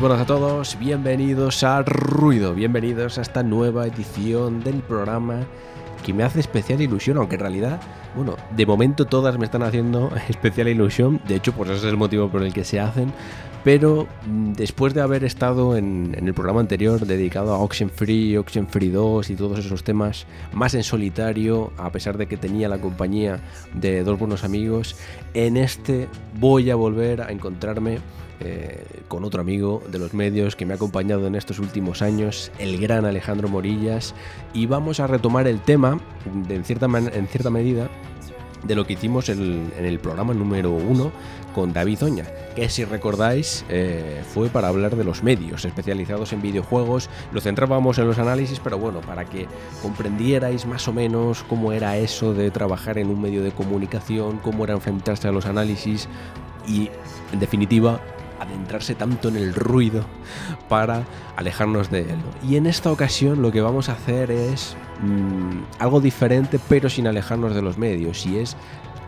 buenas a todos, bienvenidos a Ruido, bienvenidos a esta nueva edición del programa que me hace especial ilusión, aunque en realidad, bueno, de momento todas me están haciendo especial ilusión, de hecho, pues ese es el motivo por el que se hacen, pero mm, después de haber estado en, el programa anterior dedicado a Oxenfree, Oxenfree 2 y todos esos temas más en solitario, a pesar de que tenía la compañía de dos buenos amigos, en este voy a volver a encontrarme eh, con otro amigo de los medios que me ha acompañado en estos últimos años, el gran Alejandro Morillas, y vamos a retomar el tema, en cierta medida, de lo que hicimos en el programa número uno con David Oña, que si recordáis eh, fue para hablar de los medios especializados en videojuegos, lo centrábamos en los análisis, pero bueno, para que comprendierais más o menos cómo era eso de trabajar en un medio de comunicación, cómo era enfrentarse a los análisis y, en definitiva, adentrarse tanto en el ruido para alejarnos de él. Y en esta ocasión lo que vamos a hacer es mm, algo diferente pero sin alejarnos de los medios y es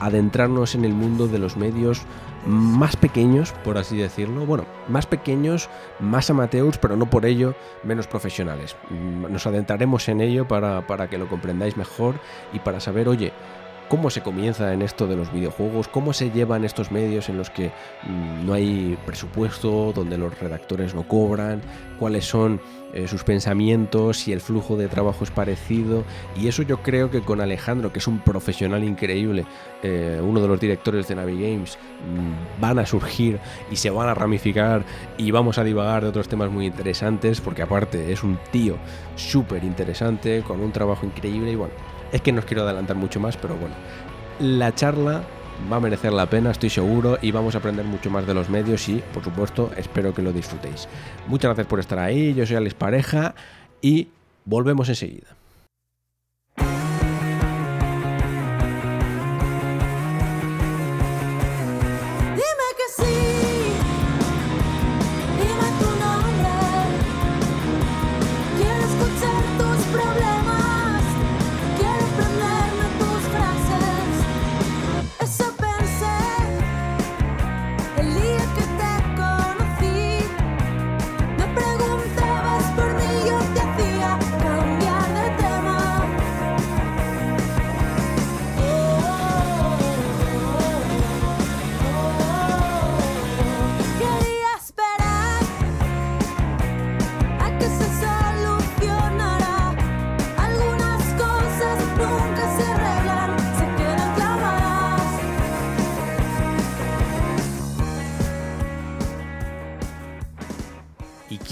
adentrarnos en el mundo de los medios más pequeños, por así decirlo. Bueno, más pequeños, más amateurs, pero no por ello menos profesionales. Mm, Nos adentraremos en ello para, para que lo comprendáis mejor y para saber, oye, cómo se comienza en esto de los videojuegos, cómo se llevan estos medios en los que mm, no hay presupuesto, donde los redactores no cobran, cuáles son eh, sus pensamientos, si el flujo de trabajo es parecido. Y eso yo creo que con Alejandro, que es un profesional increíble, eh, uno de los directores de Navi Games, mm, van a surgir y se van a ramificar y vamos a divagar de otros temas muy interesantes, porque aparte es un tío súper interesante, con un trabajo increíble y bueno, es que no os quiero adelantar mucho más, pero bueno, la charla va a merecer la pena, estoy seguro, y vamos a aprender mucho más de los medios y, por supuesto, espero que lo disfrutéis. Muchas gracias por estar ahí, yo soy Alex Pareja y volvemos enseguida.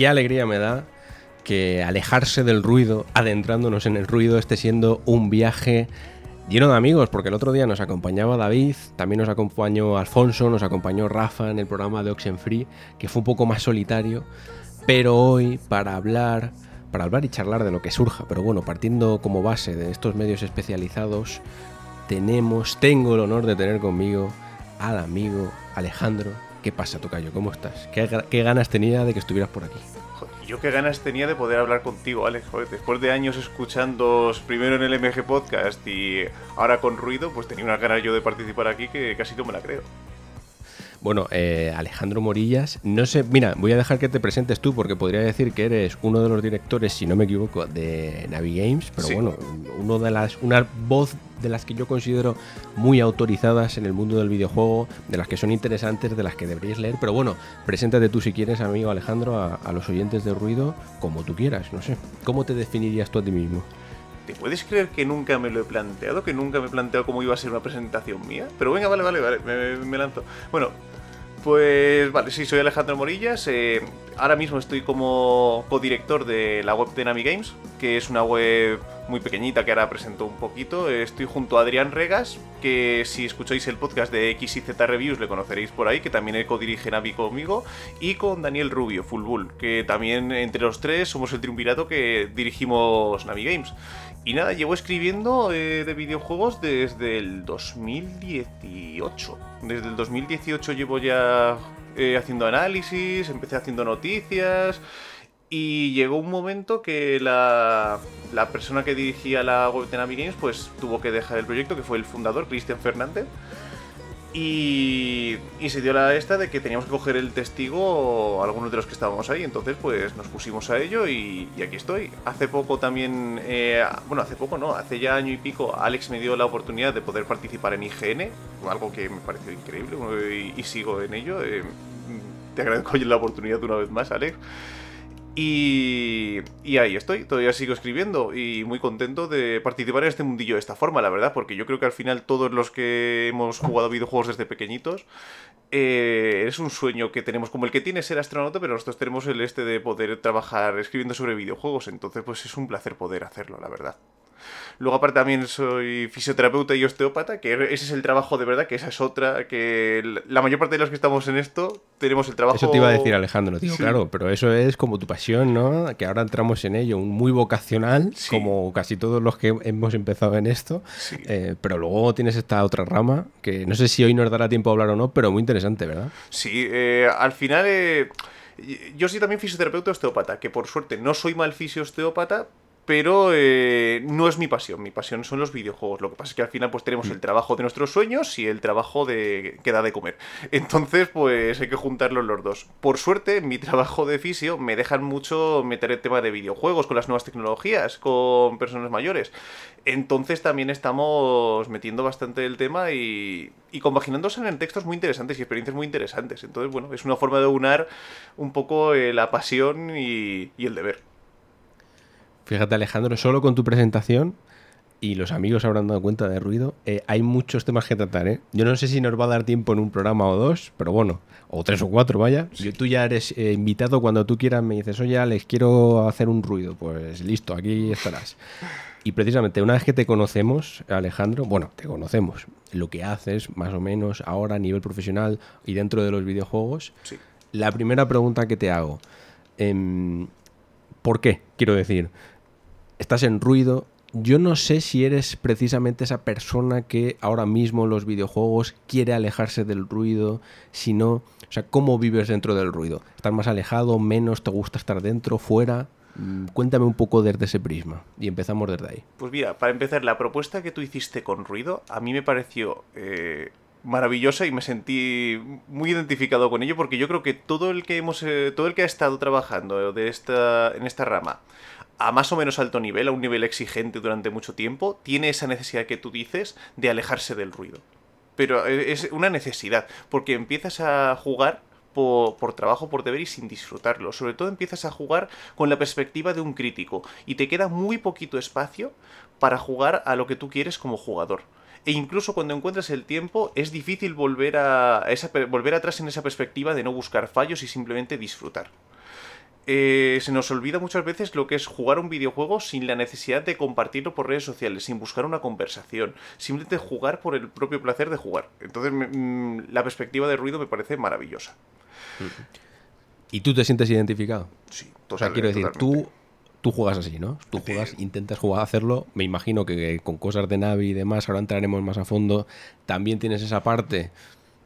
Qué alegría me da que alejarse del ruido, adentrándonos en el ruido, esté siendo un viaje lleno de amigos, porque el otro día nos acompañaba David, también nos acompañó Alfonso, nos acompañó Rafa en el programa de Oxenfree, que fue un poco más solitario, pero hoy para hablar, para hablar y charlar de lo que surja, pero bueno, partiendo como base de estos medios especializados, tenemos, tengo el honor de tener conmigo al amigo Alejandro. ¿Qué pasa, Tocayo? ¿Cómo estás? ¿Qué, ga- qué ganas tenía de que estuvieras por aquí? Yo qué ganas tenía de poder hablar contigo, Alex. Después de años escuchando primero en el MG Podcast y ahora con ruido, pues tenía unas ganas yo de participar aquí que casi no me la creo. Bueno, eh, Alejandro Morillas, no sé, mira, voy a dejar que te presentes tú porque podría decir que eres uno de los directores, si no me equivoco, de Navi Games, pero Sí. bueno, uno de las, una voz de las que yo considero muy autorizadas en el mundo del videojuego, de las que son interesantes, de las que deberíais leer, pero bueno, preséntate tú si quieres, amigo Alejandro, a, a los oyentes de ruido, como tú quieras, no sé. ¿Cómo te definirías tú a ti mismo? ¿Te puedes creer que nunca me lo he planteado? Que nunca me he planteado cómo iba a ser una presentación mía. Pero venga, vale, vale, vale, me, me lanzo. Bueno, pues vale, sí, soy Alejandro Morillas. eh, ahora mismo estoy como codirector de la web de Nami Games, que es una web muy pequeñita que ahora presento un poquito. Estoy junto a Adrián Regas, que si escucháis el podcast de X y Z Reviews le conoceréis por ahí, que también codirige Navi conmigo, y con Daniel Rubio, Full Bull, que también entre los tres somos el triunvirato que dirigimos Navi Games. Y nada, llevo escribiendo eh, de videojuegos desde el 2018. Desde el 2018 llevo ya eh, haciendo análisis, empecé haciendo noticias. Y llegó un momento que la, la persona que dirigía la web de Navi Games pues tuvo que dejar el proyecto, que fue el fundador, Cristian Fernández. Y, y se dio la esta de que teníamos que coger el testigo algunos de los que estábamos ahí. Entonces, pues nos pusimos a ello y, aquí estoy. Hace poco también, eh, bueno, hace poco no, hace ya año y pico, Alex me dio la oportunidad de poder participar en IGN, algo que me pareció increíble y, y sigo en ello. Eh, te agradezco la oportunidad una vez más, Alex. Y, y, ahí estoy, todavía sigo escribiendo y muy contento de participar en este mundillo de esta forma, la verdad, porque yo creo que al final todos los que hemos jugado videojuegos desde pequeñitos eh, es un sueño que tenemos, como el que tiene ser astronauta, pero nosotros tenemos el este de poder trabajar escribiendo sobre videojuegos, entonces pues es un placer poder hacerlo, la verdad. Luego aparte también soy fisioterapeuta y osteópata, que ese es el trabajo de verdad, que esa es otra, que la mayor parte de los que estamos en esto tenemos el trabajo... Eso te iba a decir Alejandro, tío, sí. claro, pero eso es como tu pasión, ¿no? Que ahora entramos en ello, un muy vocacional, sí. como casi todos los que hemos empezado en esto, sí. eh, pero luego tienes esta otra rama, que no sé si hoy nos dará tiempo a hablar o no, pero muy interesante, ¿verdad? Sí, eh, al final... Eh... Yo soy también fisioterapeuta osteópata, que por suerte no soy mal fisio osteópata, pero eh, no es mi pasión. Mi pasión son los videojuegos. Lo que pasa es que al final pues tenemos el trabajo de nuestros sueños y el trabajo de que da de comer. Entonces pues hay que juntarlos los dos. Por suerte, en mi trabajo de fisio me dejan mucho meter el tema de videojuegos con las nuevas tecnologías, con personas mayores. Entonces también estamos metiendo bastante el tema y, y compaginándose en textos muy interesantes y experiencias muy interesantes. Entonces, bueno, es una forma de unar un poco eh, la pasión y, y el deber. Fíjate Alejandro, solo con tu presentación y los amigos habrán dado cuenta de ruido, eh, hay muchos temas que tratar. ¿eh? Yo no sé si nos va a dar tiempo en un programa o dos, pero bueno, o tres o cuatro, vaya. Sí. Tú ya eres eh, invitado cuando tú quieras, me dices, oye, les quiero hacer un ruido. Pues listo, aquí estarás. Y precisamente una vez que te conocemos, Alejandro, bueno, te conocemos, lo que haces más o menos ahora a nivel profesional y dentro de los videojuegos, sí. la primera pregunta que te hago, eh, ¿por qué? Quiero decir, estás en ruido. Yo no sé si eres precisamente esa persona que ahora mismo en los videojuegos quiere alejarse del ruido, si no, o sea, ¿cómo vives dentro del ruido? ¿Estás más alejado, menos, te gusta estar dentro, fuera? Mm, cuéntame un poco desde ese prisma y empezamos desde ahí. Pues mira, para empezar, la propuesta que tú hiciste con ruido a mí me pareció eh, maravillosa y me sentí muy identificado con ello porque yo creo que todo el que hemos eh, todo el que ha estado trabajando de esta en esta rama a más o menos alto nivel, a un nivel exigente durante mucho tiempo, tiene esa necesidad que tú dices de alejarse del ruido. Pero es una necesidad, porque empiezas a jugar por, por, trabajo, por deber y sin disfrutarlo. Sobre todo empiezas a jugar con la perspectiva de un crítico y te queda muy poquito espacio para jugar a lo que tú quieres como jugador. E incluso cuando encuentras el tiempo es difícil volver, a esa, volver atrás en esa perspectiva de no buscar fallos y simplemente disfrutar. Eh, se nos olvida muchas veces lo que es jugar un videojuego sin la necesidad de compartirlo por redes sociales, sin buscar una conversación, simplemente jugar por el propio placer de jugar. Entonces me, la perspectiva de ruido me parece maravillosa. ¿Y tú te sientes identificado? Sí, totalmente. O sea, quiero decir, tú, tú juegas así, ¿no? Tú juegas, intentas jugar, hacerlo. Me imagino que con cosas de Navi y demás, ahora entraremos más a fondo. También tienes esa parte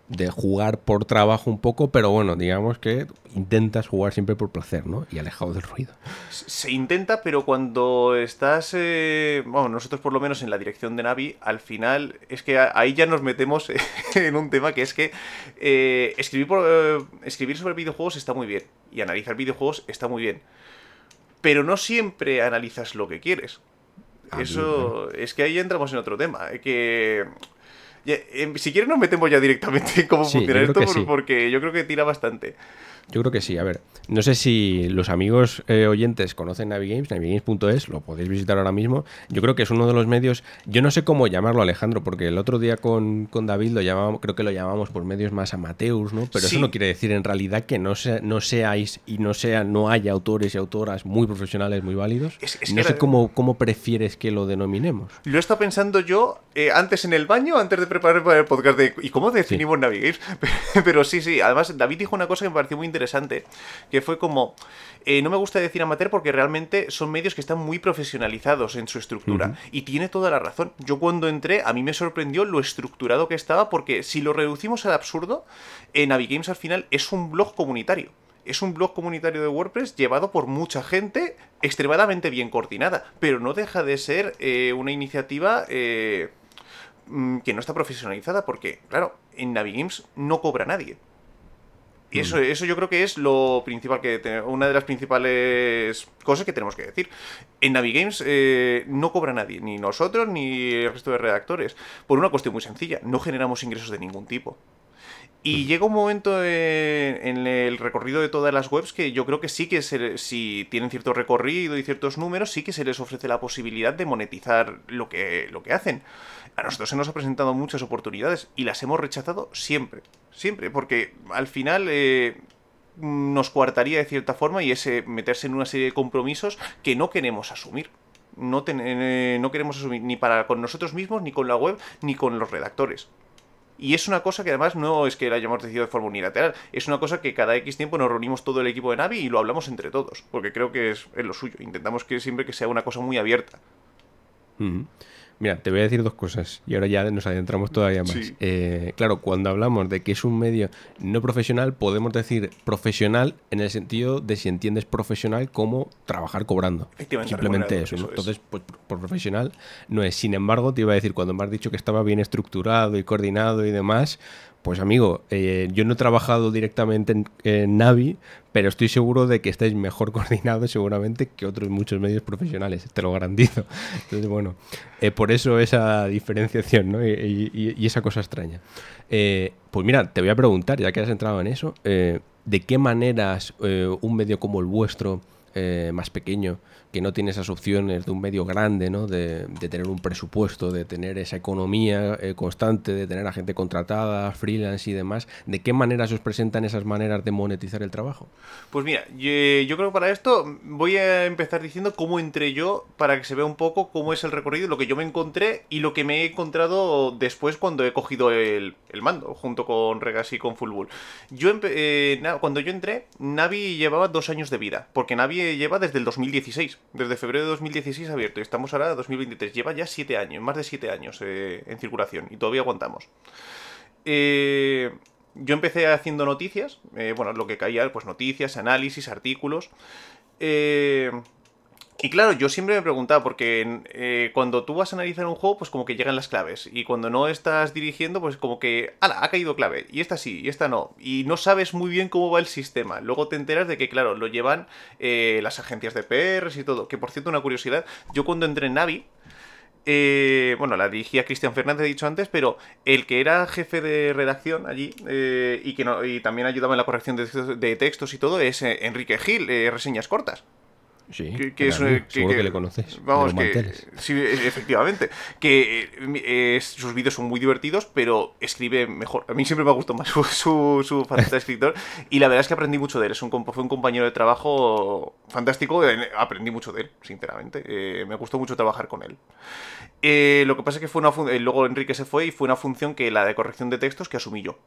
de jugar por trabajo un poco, pero bueno, digamos que intentas jugar siempre por placer, ¿no? Y alejado del ruido. Se intenta, pero cuando estás, eh, bueno, nosotros por lo menos en la dirección de Navi, al final es que ahí ya nos metemos en un tema que es que eh, escribir, por, eh, escribir sobre videojuegos está muy bien y analizar videojuegos está muy bien, pero no siempre analizas lo que quieres. Ah, Eso bien, es que ahí entramos en otro tema, que ya, eh, si quieres nos metemos ya directamente en cómo Sí, funciona esto, que sí. porque yo creo que tira bastante. Yo creo que sí. A ver, no sé si los amigos eh, oyentes conocen Navigames, navigames.es, lo podéis visitar ahora mismo. Yo creo que es uno de los medios, yo no sé cómo llamarlo, Alejandro, porque el otro día con, con David lo llamábamos, creo que lo llamamos por medios más amateurs, ¿no? Pero Sí. eso no quiere decir en realidad que no, sea, no seáis y no sea, no haya autores y autoras muy profesionales, muy válidos. Es- es no sé era- cómo, cómo prefieres que lo denominemos. Lo he estado pensando yo eh, antes en el baño, antes de preparar para el podcast de ¿y cómo definimos Navigames? Pero sí, sí, además David dijo una cosa que me pareció muy interesante, que fue como, eh, no me gusta decir amateur porque realmente son medios que están muy profesionalizados en su estructura. Y tiene toda la razón. Yo cuando entré, a mí me sorprendió lo estructurado que estaba, porque si lo reducimos al absurdo, eh, Navigames al final es un blog comunitario. Es un blog comunitario de WordPress llevado por mucha gente, extremadamente bien coordinada, pero no deja de ser eh, una iniciativa eh, mm, que no está profesionalizada porque, claro, en Navigames no cobra nadie. Y eso, eso yo creo que es lo principal que te- una de las principales cosas que tenemos que decir. En Navigames eh, no cobra nadie, ni nosotros ni el resto de redactores, por una cuestión muy sencilla, no generamos ingresos de ningún tipo. Y llega un momento en el recorrido de todas las webs que yo creo que sí que se- si tienen cierto recorrido y ciertos números, sí que se les ofrece la posibilidad de monetizar lo que, lo que hacen. A nosotros se nos ha presentado muchas oportunidades y las hemos rechazado siempre, siempre, porque al final eh, nos coartaría de cierta forma y ese meterse en una serie de compromisos que no queremos asumir. No, eh, no queremos asumir ni para con nosotros mismos, ni con la web, ni con los redactores. Y es una cosa que además no es que la hayamos decidido de forma unilateral, es una cosa que cada X tiempo nos reunimos todo el equipo de Navi y lo hablamos entre todos, porque creo que es, es lo suyo. Intentamos que siempre que sea una cosa muy abierta. Mira, te voy a decir dos cosas y ahora ya nos adentramos todavía más. Sí. Eh, claro, cuando hablamos de que es un medio no profesional, podemos decir profesional en el sentido de si entiendes profesional como trabajar cobrando. Efectivamente, Simplemente eso. ¿no? eso es. Entonces, pues por profesional no es. Sin embargo, te iba a decir, cuando me has dicho que estaba bien estructurado y coordinado y demás, pues amigo, eh, yo no he trabajado directamente en, Navi, pero estoy seguro de que estáis mejor coordinados seguramente que otros muchos medios profesionales, te lo garantizo. Entonces, bueno, eh, por eso esa diferenciación ¿no? y, y- y esa cosa extraña. Eh, pues mira, te voy a preguntar, ya que has entrado en eso, eh, ¿de qué maneras un medio como el vuestro, más pequeño, que no tiene esas opciones de un medio grande, ¿no? de, tener un presupuesto, de tener esa economía eh, constante, de tener a gente contratada, freelance y demás, ¿de qué maneras os presentan esas maneras de monetizar el trabajo? Pues mira, yo, creo que para esto voy a empezar diciendo cómo entré yo para que se vea un poco cómo es el recorrido, lo que yo me encontré y lo que me he encontrado después cuando he cogido el, mando, junto con Regas y con Fullbull. Yo eh, cuando yo entré, Navi llevaba dos años de vida, porque Navi lleva desde el 2016, desde febrero de 2016 abierto, y estamos ahora en 2023, lleva ya siete años, más de siete años eh, en circulación, y todavía aguantamos. Eh, yo empecé haciendo noticias, eh, bueno, lo que caía, pues noticias, análisis, artículos. Eh, y claro, yo siempre me preguntaba, porque eh, cuando tú vas a analizar un juego, pues como que llegan las claves. Y cuando no estás dirigiendo, pues como que, ¡ala! Ha caído clave. Y esta sí, y esta no. Y no sabes muy bien cómo va el sistema. Luego te enteras de que, claro, lo llevan eh, las agencias de PRs y todo. Que por cierto, una curiosidad, yo cuando entré en Navi, eh, bueno, la dirigía Cristian Fernández, he dicho antes, pero el que era jefe de redacción allí eh, y que no, y también ayudaba en la corrección de, textos- y todo es eh, Enrique Gil, reseñas cortas. Sí, Que, que es, seguro que, le conoces. Vamos, que. Sí, efectivamente. Que eh, sus vídeos son muy divertidos, pero escribe mejor. A mí siempre me ha gustado más su, su, su faceta de escritor. Y la verdad es que aprendí mucho de él. Es un, fue un compañero de trabajo fantástico. Aprendí mucho de él, sinceramente. Eh, me gustó mucho trabajar con él. Eh, lo que pasa es que fue una luego Enrique se fue y fue una función que la de corrección de textos que asumí yo.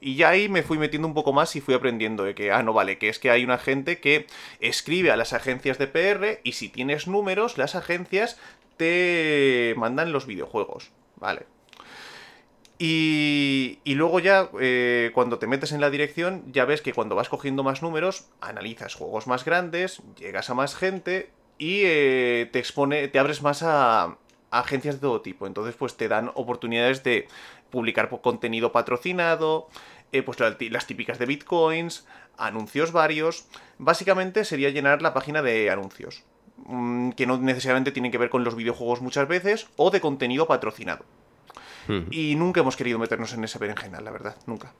Y ya ahí me fui metiendo un poco más y fui aprendiendo de que, ah, no vale, que es que hay una gente que escribe a las agencias de PR y si tienes números, las agencias te mandan los videojuegos. Vale. Y, y luego ya, eh, cuando te metes en la dirección, ya ves que cuando vas cogiendo más números, analizas juegos más grandes, llegas a más gente y eh, te expone, te abres más a, a agencias de todo tipo. Entonces, pues te dan oportunidades de publicar contenido patrocinado, eh, pues la- las típicas de bitcoins, anuncios varios. Básicamente sería llenar la página de anuncios, mm, que no necesariamente tienen que ver con los videojuegos muchas veces, o de contenido patrocinado. Y nunca hemos querido meternos en ese berenjenal, la verdad, nunca.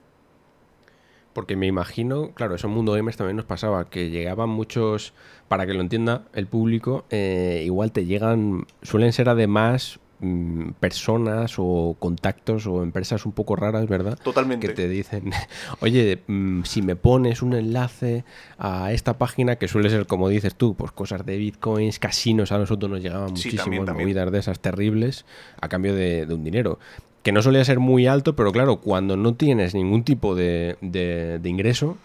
Porque me imagino, claro, eso en Mundo Gamers también nos pasaba, que llegaban muchos, para que lo entienda el público, eh, igual te llegan, suelen ser además mm, personas o contactos o empresas un poco raras, ¿verdad? Totalmente. Que te dicen, oye, mm, si me pones un enlace a esta página, que suele ser, como dices tú, pues cosas de bitcoins, casinos, a nosotros nos llegaban Sí, muchísimas también, también. movidas de esas terribles a cambio de, de un dinero. Que no solía ser muy alto, pero claro, cuando no tienes ningún tipo de, de- de ingreso,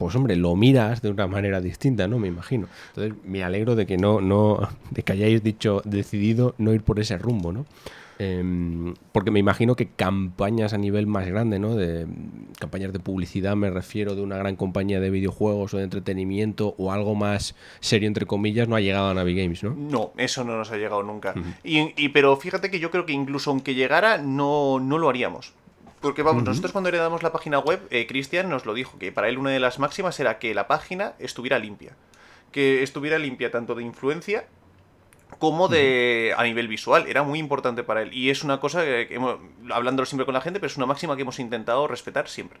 pues hombre, lo miras de una manera distinta, ¿no? Me imagino. Entonces, me alegro de que no, no, de que hayáis dicho, decidido no ir por ese rumbo, ¿no? Em, porque me imagino que campañas a nivel más grande, ¿no? De campañas de publicidad, me refiero de una gran compañía de videojuegos o de entretenimiento o algo más serio, entre comillas, no ha llegado a Navi Games, ¿no? No, eso no nos ha llegado nunca. y, y- pero fíjate que yo creo que incluso aunque llegara, no, no lo haríamos. Porque vamos, nosotros cuando heredamos la página web, eh, Cristian nos lo dijo, que para él una de las máximas era que la página estuviera limpia. Que estuviera limpia tanto de influencia como de a nivel visual. Era muy importante para él. Y es una cosa que, que hemos, hablándolo siempre con la gente, pero es una máxima que hemos intentado respetar siempre.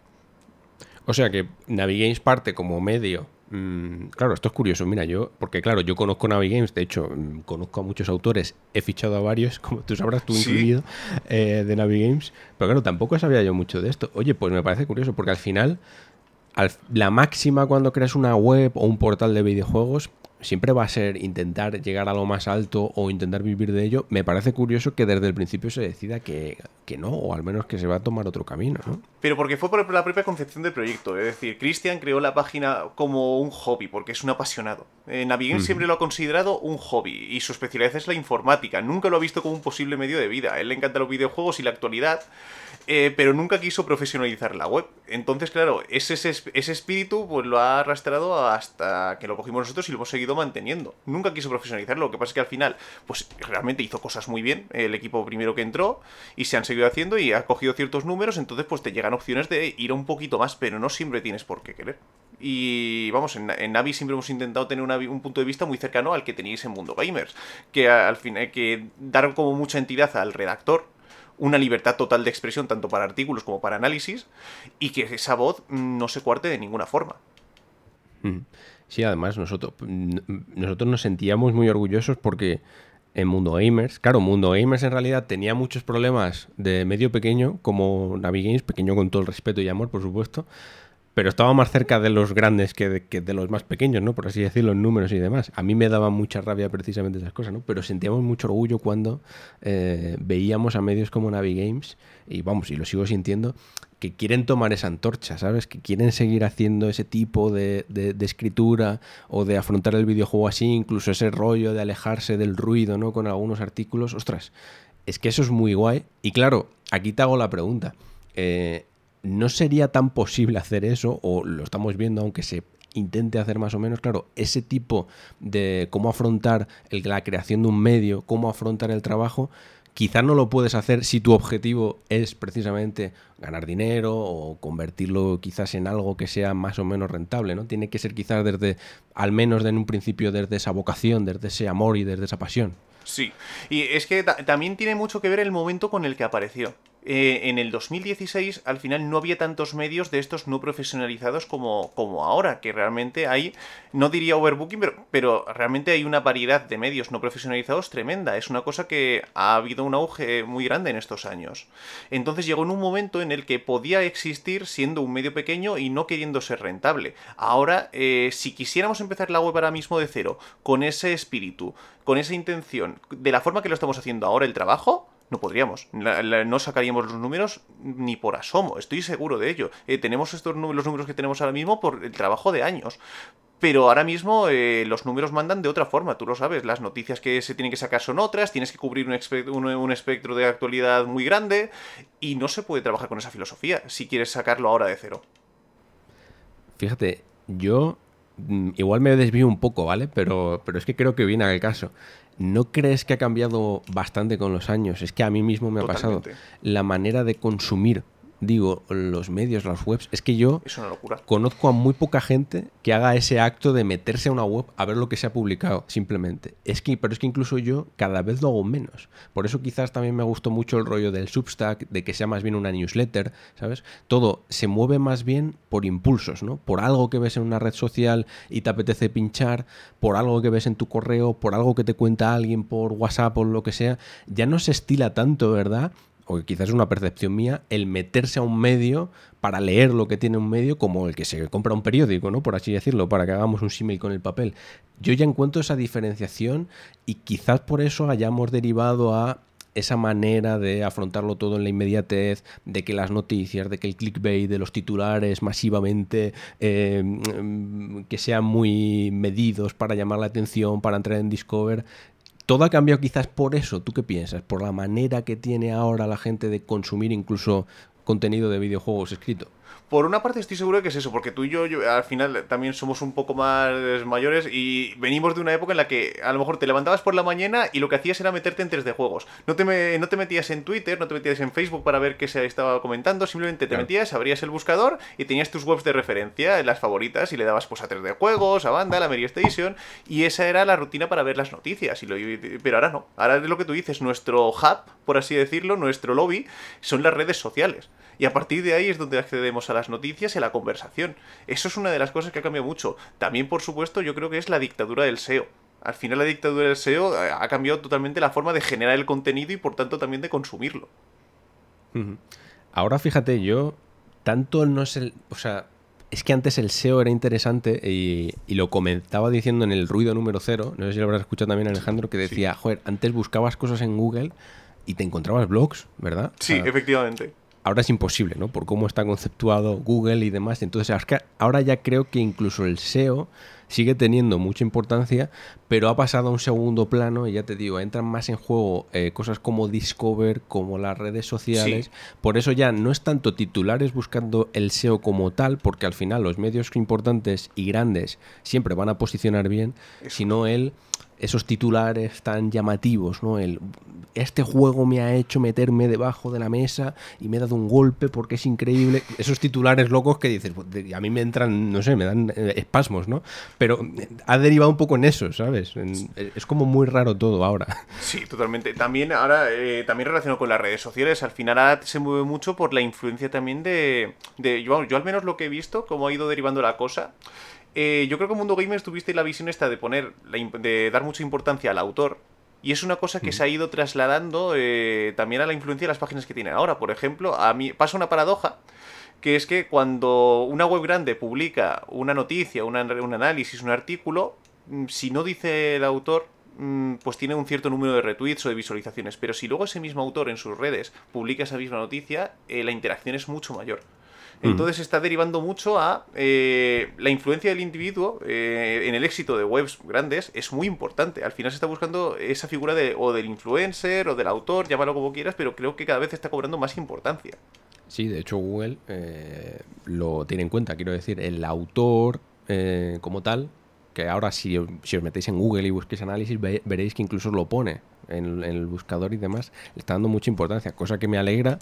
O sea que Navigames parte como medio. mm, claro, esto es curioso. Mira, yo, porque claro, yo conozco Navigames, de hecho, mm, conozco a muchos autores, he fichado a varios, como tú sabrás, tú Sí. incluido, eh, de Navigames. Pero claro, tampoco sabía yo mucho de esto. Oye, pues me parece curioso, porque al final, al- la máxima cuando creas una web o un portal de videojuegos siempre va a ser intentar llegar a lo más alto o intentar vivir de ello. Me parece curioso que desde el principio se decida que, que no, o al menos que se va a tomar otro camino, ¿no? Pero porque fue por la propia concepción del proyecto. Es decir, Christian creó la página como un hobby, porque es un apasionado. Eh, siempre lo ha considerado un hobby y su especialidad es la informática. Nunca lo ha visto como un posible medio de vida. A él le encantan los videojuegos y la actualidad, eh, pero nunca quiso profesionalizar la web. Entonces, claro, ese, ese, espíritu pues lo ha arrastrado hasta que lo cogimos nosotros y lo hemos seguido manteniendo. Nunca quiso profesionalizarlo. Lo que pasa es que al final, pues realmente hizo cosas muy bien. El equipo primero que entró y se han seguido haciendo y ha cogido ciertos números, entonces pues te llegan opciones de ir un poquito más, pero no siempre tienes por qué querer. Y vamos, en, en Navi siempre hemos intentado tener un punto de vista muy cercano al que teníais en Mundo Gamers, que al final que dar como mucha entidad al redactor, una libertad total de expresión tanto para artículos como para análisis y que esa voz no se cuarte de ninguna forma. Sí, además nosotros, mm, nosotros nos sentíamos muy orgullosos porque en Mundo Gamers, claro, Mundo Gamers en realidad tenía muchos problemas de medio pequeño, como Navigames, pequeño con todo el respeto y amor, por supuesto, pero estaba más cerca de los grandes que de, los más pequeños, ¿no? Por así decirlo, en números y demás. A mí me daba mucha rabia precisamente esas cosas, ¿no? Pero sentíamos mucho orgullo cuando eh, veíamos a medios como Navigames, y vamos, y lo sigo sintiendo, que quieren tomar esa antorcha, ¿sabes? Que quieren seguir haciendo ese tipo de escritura o de afrontar el videojuego así, incluso ese rollo de alejarse del ruido, ¿no? Con algunos artículos. Ostras, es que eso es muy guay. Y claro, aquí te hago la pregunta. Eh, ¿No sería tan posible hacer eso, o lo estamos viendo, aunque se intente hacer más o menos, claro, ese tipo de cómo afrontar la creación de un medio, cómo afrontar el trabajo, quizá no lo puedes hacer si tu objetivo es precisamente ganar dinero o convertirlo quizás en algo que sea más o menos rentable, ¿no? Tiene que ser quizás desde, al menos en un principio, desde esa vocación, desde ese amor y desde esa pasión. Sí, y es que ta- también tiene mucho que ver el momento con el que apareció. Eh, en el 2016 al final no había tantos medios de estos no profesionalizados como, como ahora, que realmente hay, no diría overbooking, pero, pero realmente hay una variedad de medios no profesionalizados tremenda. Es una cosa que ha habido un auge muy grande en estos años. Entonces llegó en un momento en el que podía existir siendo un medio pequeño y no queriendo ser rentable. Ahora, eh, si quisiéramos empezar la web ahora mismo de cero, con ese espíritu, con esa intención, de la forma que lo estamos haciendo ahora el trabajo, no podríamos. No sacaríamos los números ni por asomo, estoy seguro de ello. Eh, tenemos estos los números que tenemos ahora mismo por el trabajo de años. Pero ahora mismo eh, los números mandan de otra forma, tú lo sabes. Las noticias que se tienen que sacar son otras, tienes que cubrir un- un espectro de actualidad muy grande y no se puede trabajar con esa filosofía si quieres sacarlo ahora de cero. Fíjate, yo mm, igual me desvío un poco, ¿vale? Pero, pero es que creo que viene al caso. ¿No crees que ha cambiado bastante con los años? Es que a mí mismo me ha pasado la manera de consumir digo, los medios, las webs, es que yo Es una locura. conozco a muy poca gente que haga ese acto de meterse a una web a ver lo que se ha publicado, simplemente. Es que, pero es que incluso yo cada vez lo hago menos. Por eso quizás también me gustó mucho el rollo del Substack, de que sea más bien una newsletter, ¿sabes? Todo se mueve más bien por impulsos, ¿no? Por algo que ves en una red social y te apetece pinchar, por algo que ves en tu correo, por algo que te cuenta alguien por WhatsApp o lo que sea. Ya no se estila tanto, ¿verdad? O quizás es una percepción mía, el meterse a un medio para leer lo que tiene un medio como el que se compra un periódico, ¿no? Por así decirlo, para que hagamos un símil con el papel. Yo ya encuentro esa diferenciación y quizás por eso hayamos derivado a esa manera de afrontarlo todo en la inmediatez, de que las noticias, de que el clickbait, de los titulares masivamente eh, mm, que sean muy medidos para llamar la atención, para entrar en Discover, todo ha cambiado quizás por eso. ¿Tú qué piensas? Por la manera que tiene ahora la gente de consumir incluso contenido de videojuegos escrito. Por una parte estoy seguro de que es eso, porque tú y yo, yo, al final también somos un poco más mayores y venimos de una época en la que a lo mejor te levantabas por la mañana y lo que hacías era meterte en 3D juegos. No te, me- no te metías en Twitter, no te metías en Facebook para ver qué se estaba comentando, simplemente te Claro. metías, abrías el buscador y tenías tus webs de referencia, las favoritas, y le dabas pues a 3D juegos, a Banda, a la Mary Station, y esa era la rutina para ver las noticias. Y lo, pero ahora no, ahora es lo que tú dices, nuestro hub, por así decirlo, nuestro lobby, son las redes sociales. Y a partir de ahí es donde accedemos a las noticias y a la conversación. Eso es una de las cosas que ha cambiado mucho. También, por supuesto, yo creo que es la dictadura del SEO. Al final la dictadura del SEO eh, ha cambiado totalmente la forma de generar el contenido y por tanto también de consumirlo. Ahora fíjate, yo tanto no es el... O sea, es que antes el SEO era interesante y, y lo comentaba diciendo en el ruido número cero, no sé si lo habrás escuchado también Alejandro, que decía, joder, antes buscabas cosas en Google y te encontrabas blogs, ¿verdad? O Sí, sea, efectivamente. Ahora es imposible, ¿no? Por cómo está conceptuado Google y demás. Entonces, ahora ya creo que incluso el SEO sigue teniendo mucha importancia, pero ha pasado a un segundo plano y ya te digo, entran más en juego eh, cosas como Discover, como las redes sociales. Por eso ya no es tanto titulares buscando el SEO como tal, porque al final los medios importantes y grandes siempre van a posicionar bien, sino el esos titulares tan llamativos, ¿no? El este juego me ha hecho meterme debajo de la mesa y me ha dado un golpe porque es increíble. Esos titulares locos que dices, "Pues, a mí me entran, no sé, me dan eh, espasmos, ¿no? Pero eh, ha derivado un poco en eso, ¿sabes? En- es como muy raro todo ahora. Sí, totalmente. También ahora, eh, también relacionado con las redes sociales, al final ahora se mueve mucho por la influencia también de... de yo, yo al menos lo que he visto, cómo ha ido derivando la cosa. Eh, yo creo que en Mundo Gamer tuviste la visión esta de poner, de dar mucha importancia al autor. Y es una cosa que se ha ido trasladando eh, también a la influencia de las páginas que tienen ahora. Por ejemplo, a mí pasa una paradoja que es que cuando una web grande publica una noticia, una- un análisis, un artículo, mm, si no dice el autor, mm, pues tiene un cierto número de retweets o de visualizaciones. Pero si luego ese mismo autor en sus redes publica esa misma noticia, eh, la interacción es mucho mayor. Entonces está derivando mucho a eh, la influencia del individuo eh, en el éxito de webs grandes es muy importante. Al final se está buscando esa figura de, o del influencer o del autor, llámalo como quieras, pero creo que cada vez está cobrando más importancia. Sí, de hecho Google eh, lo tiene en cuenta, quiero decir, el autor eh, como tal, que ahora si, os metéis en Google y busquéis análisis, ve- veréis que incluso lo pone en, en el buscador y demás, le está dando mucha importancia, cosa que me alegra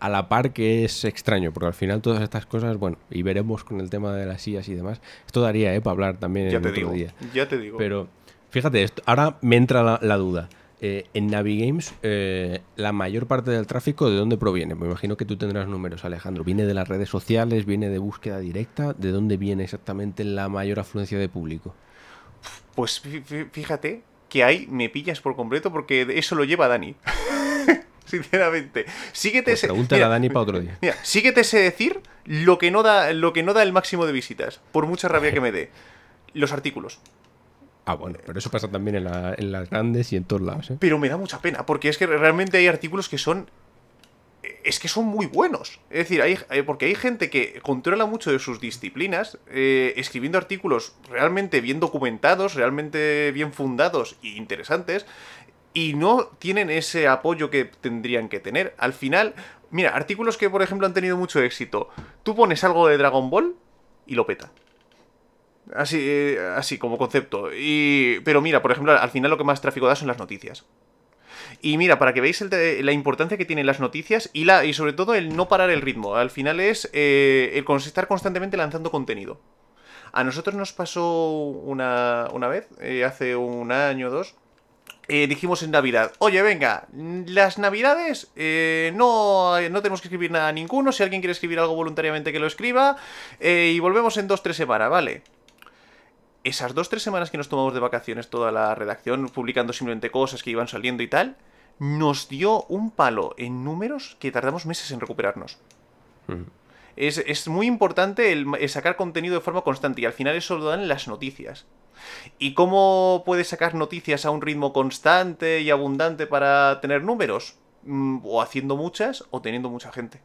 a la par que es extraño, porque al final todas estas cosas, bueno, y veremos con el tema de las sillas y demás, esto daría eh, para hablar también Ya en te otro digo, día. ya te digo. Pero fíjate, esto, ahora me entra la, la duda. Eh, en Navigames, eh, la mayor parte del tráfico, ¿de dónde proviene? Me imagino que tú tendrás números, Alejandro. ¿Viene de las redes sociales? ¿Viene de búsqueda directa? ¿De dónde viene exactamente la mayor afluencia de público? Pues fí- fí- fíjate que ahí me pillas por completo porque eso lo lleva Dani. Sinceramente. Síguete Pues ese. pregúntale a Dani para otro día. Mira, síguete ese decir lo que no da lo que no da el máximo de visitas, por mucha rabia que me dé. Los artículos. Ah, bueno, pero eso pasa también en, la- en las grandes y en todos lados. ¿eh? Pero me da mucha pena, porque es que realmente hay artículos que son. Es que son muy buenos. Es decir, hay, hay- porque hay gente que controla mucho de sus disciplinas, eh, escribiendo artículos realmente bien documentados, realmente bien fundados e interesantes, y no tienen ese apoyo que tendrían que tener. Al final, mira, artículos que, por ejemplo, han tenido mucho éxito. Tú pones algo de Dragon Ball y lo peta. Así, eh, así como concepto. Y, pero mira, por ejemplo, al final lo que más tráfico da son las noticias. Y mira, para que veáis la importancia que tienen las noticias y, la, y sobre todo el no parar el ritmo. Al final es eh, el estar constantemente lanzando contenido. A nosotros nos pasó una, una vez, eh, hace un año o dos, eh, dijimos en Navidad, oye, venga, las Navidades eh, no, no tenemos que escribir nada a ninguno, si alguien quiere escribir algo voluntariamente que lo escriba, eh, y volvemos en dos, tres semanas, ¿vale? Esas dos, tres semanas que nos tomamos de vacaciones toda la redacción, publicando simplemente cosas que iban saliendo y tal, nos dio un palo en números que tardamos meses en recuperarnos. Es, es muy importante el, el sacar contenido de forma constante y al final eso lo dan las noticias. ¿Y cómo puedes sacar noticias a un ritmo constante y abundante para tener números? Mm, O haciendo muchas o teniendo mucha gente.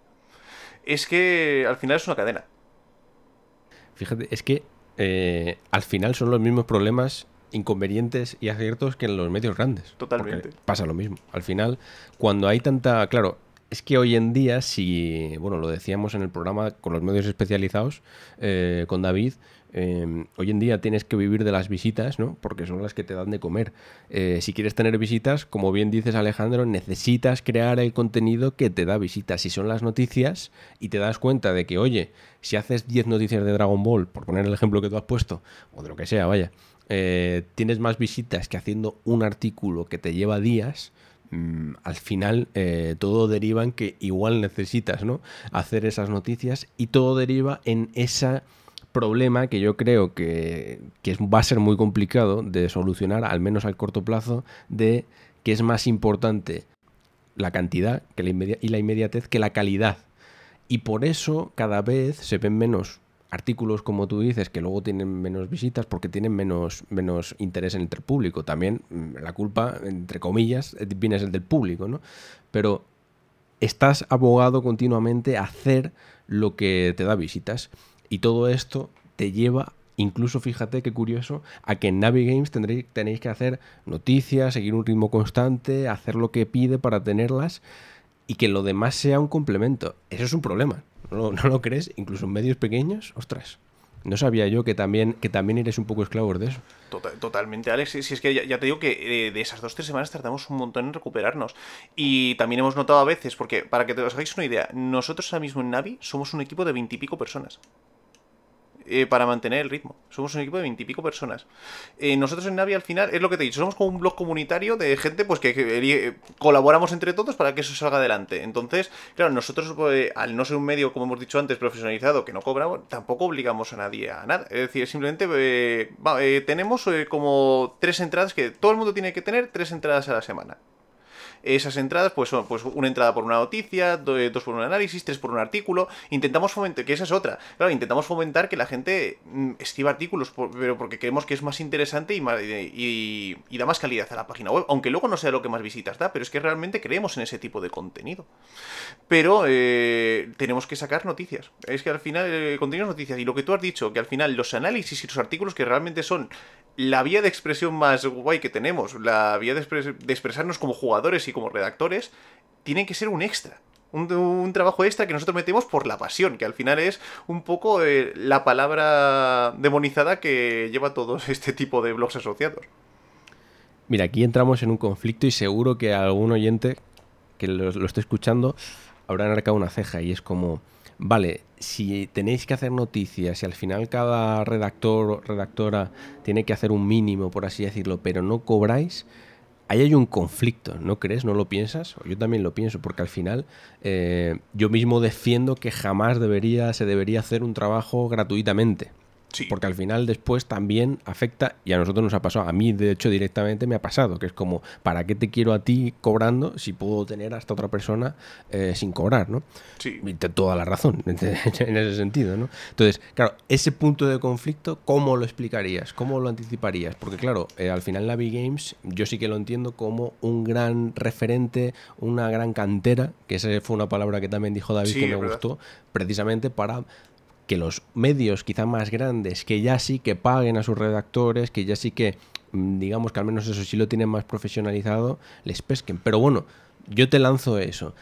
Es que al final es una cadena. Fíjate, es que eh, al final son los mismos problemas, inconvenientes y aciertos que en los medios grandes. Totalmente. Pasa lo mismo. Al final, cuando hay tanta. Claro, es que hoy en día, si. Bueno, lo decíamos en el programa con los medios especializados, eh, con David. Eh, hoy en día tienes que vivir de las visitas, ¿no? Porque son las que te dan de comer. Eh, si quieres tener visitas, como bien dices Alejandro, necesitas crear el contenido que te da visitas. Si son las noticias y te das cuenta de que, oye, si haces 10 noticias de Dragon Ball, por poner el ejemplo que tú has puesto, o de lo que sea, vaya, eh, tienes más visitas que haciendo un artículo que te lleva días, mm, al final eh, todo deriva en que igual necesitas ¿no? hacer esas noticias y todo deriva en ese problema que yo creo que, que va a ser muy complicado de solucionar, al menos al corto plazo, de que es más importante la cantidad que la y la inmediatez que la calidad. Y por eso cada vez se ven menos artículos, como tú dices, que luego tienen menos visitas porque tienen menos, menos interés entre el público. También mm, la culpa, entre comillas, eh, viene el del público, ¿no? Pero estás abogado continuamente a hacer lo que te da visitas. Y todo esto te lleva, incluso fíjate qué curioso, a que en Navigames tendréis, tenéis que hacer noticias, seguir un ritmo constante, hacer lo que pide para tenerlas y que lo demás sea un complemento. Eso es un problema. ¿No, lo- crees? Incluso en medios pequeños, ostras. No sabía yo que también, que también eres un poco esclavo de eso. Tota- Totalmente, Alex. Si es que ya, ya te digo que eh, de esas dos tres semanas tardamos un montón en recuperarnos. Y también hemos notado a veces, porque para que te os hagáis una idea, nosotros ahora mismo en Navi somos un equipo de veintipico personas. Eh, para mantener el ritmo. Somos un equipo de veintipico personas. Eh, nosotros en Navi al final, es lo que te he dicho, somos como un blog comunitario de gente pues que, eh, colaboramos entre todos para que eso salga adelante. Entonces, claro, nosotros al no ser un medio, como hemos dicho antes, profesionalizado, que no cobramos, tampoco obligamos a nadie a nada. Es decir, simplemente tenemos como tres entradas que todo el mundo tiene que tener tres entradas a la semana. Esas entradas, pues son pues, una entrada por una noticia, eh, dos por un análisis, tres por un artículo. Intentamos fomentar, que esa es otra. Intentamos fomentar que la gente mm, escriba artículos, por- pero porque creemos que es más interesante y, ma- y- y da más calidad a la página web. Aunque luego no sea lo que más visitas da, pero es que realmente creemos en ese tipo de contenido. Pero eh, tenemos que sacar noticias. Es que al final el contenido es noticias. Y lo que tú has dicho, que al final los análisis y los artículos que realmente son la vía de expresión más guay que tenemos, la vía de, de expresarnos como jugadores y como redactores, tienen que ser un extra. Un, trabajo extra que nosotros metemos por la pasión, que al final es un poco eh, la palabra demonizada que lleva todo este tipo de blogs asociados. Mira, aquí entramos en un conflicto y seguro que algún oyente que lo, lo esté escuchando habrá arcado una ceja y es como, vale, si tenéis que hacer noticias y al final cada redactor o redactora tiene que hacer un mínimo, por así decirlo, pero no cobráis, ahí hay un conflicto, ¿no crees? ¿No lo piensas? Yo también lo pienso, porque al final eh, yo mismo defiendo que jamás debería, se debería hacer un trabajo gratuitamente. Sí. Porque al final después también afecta, y a nosotros nos ha pasado, a mí de hecho directamente me ha pasado, que es como, ¿para qué te quiero a ti cobrando si puedo tener hasta otra persona eh, sin cobrar, ¿no? Sí. Y te- toda la razón en ese sentido, ¿no? Entonces, claro, ese punto de conflicto, ¿cómo lo explicarías? ¿Cómo lo anticiparías? Porque claro, eh, al final Navi Games yo sí que lo entiendo como un gran referente, una gran cantera, que esa fue una palabra que también dijo David Sí, que me verdad. gustó, precisamente para que los medios quizá más grandes, que ya sí que paguen a sus redactores, que ya sí que, mm, digamos que al menos eso sí lo tienen más profesionalizado, les pesquen. Pero bueno, yo te lanzo eso.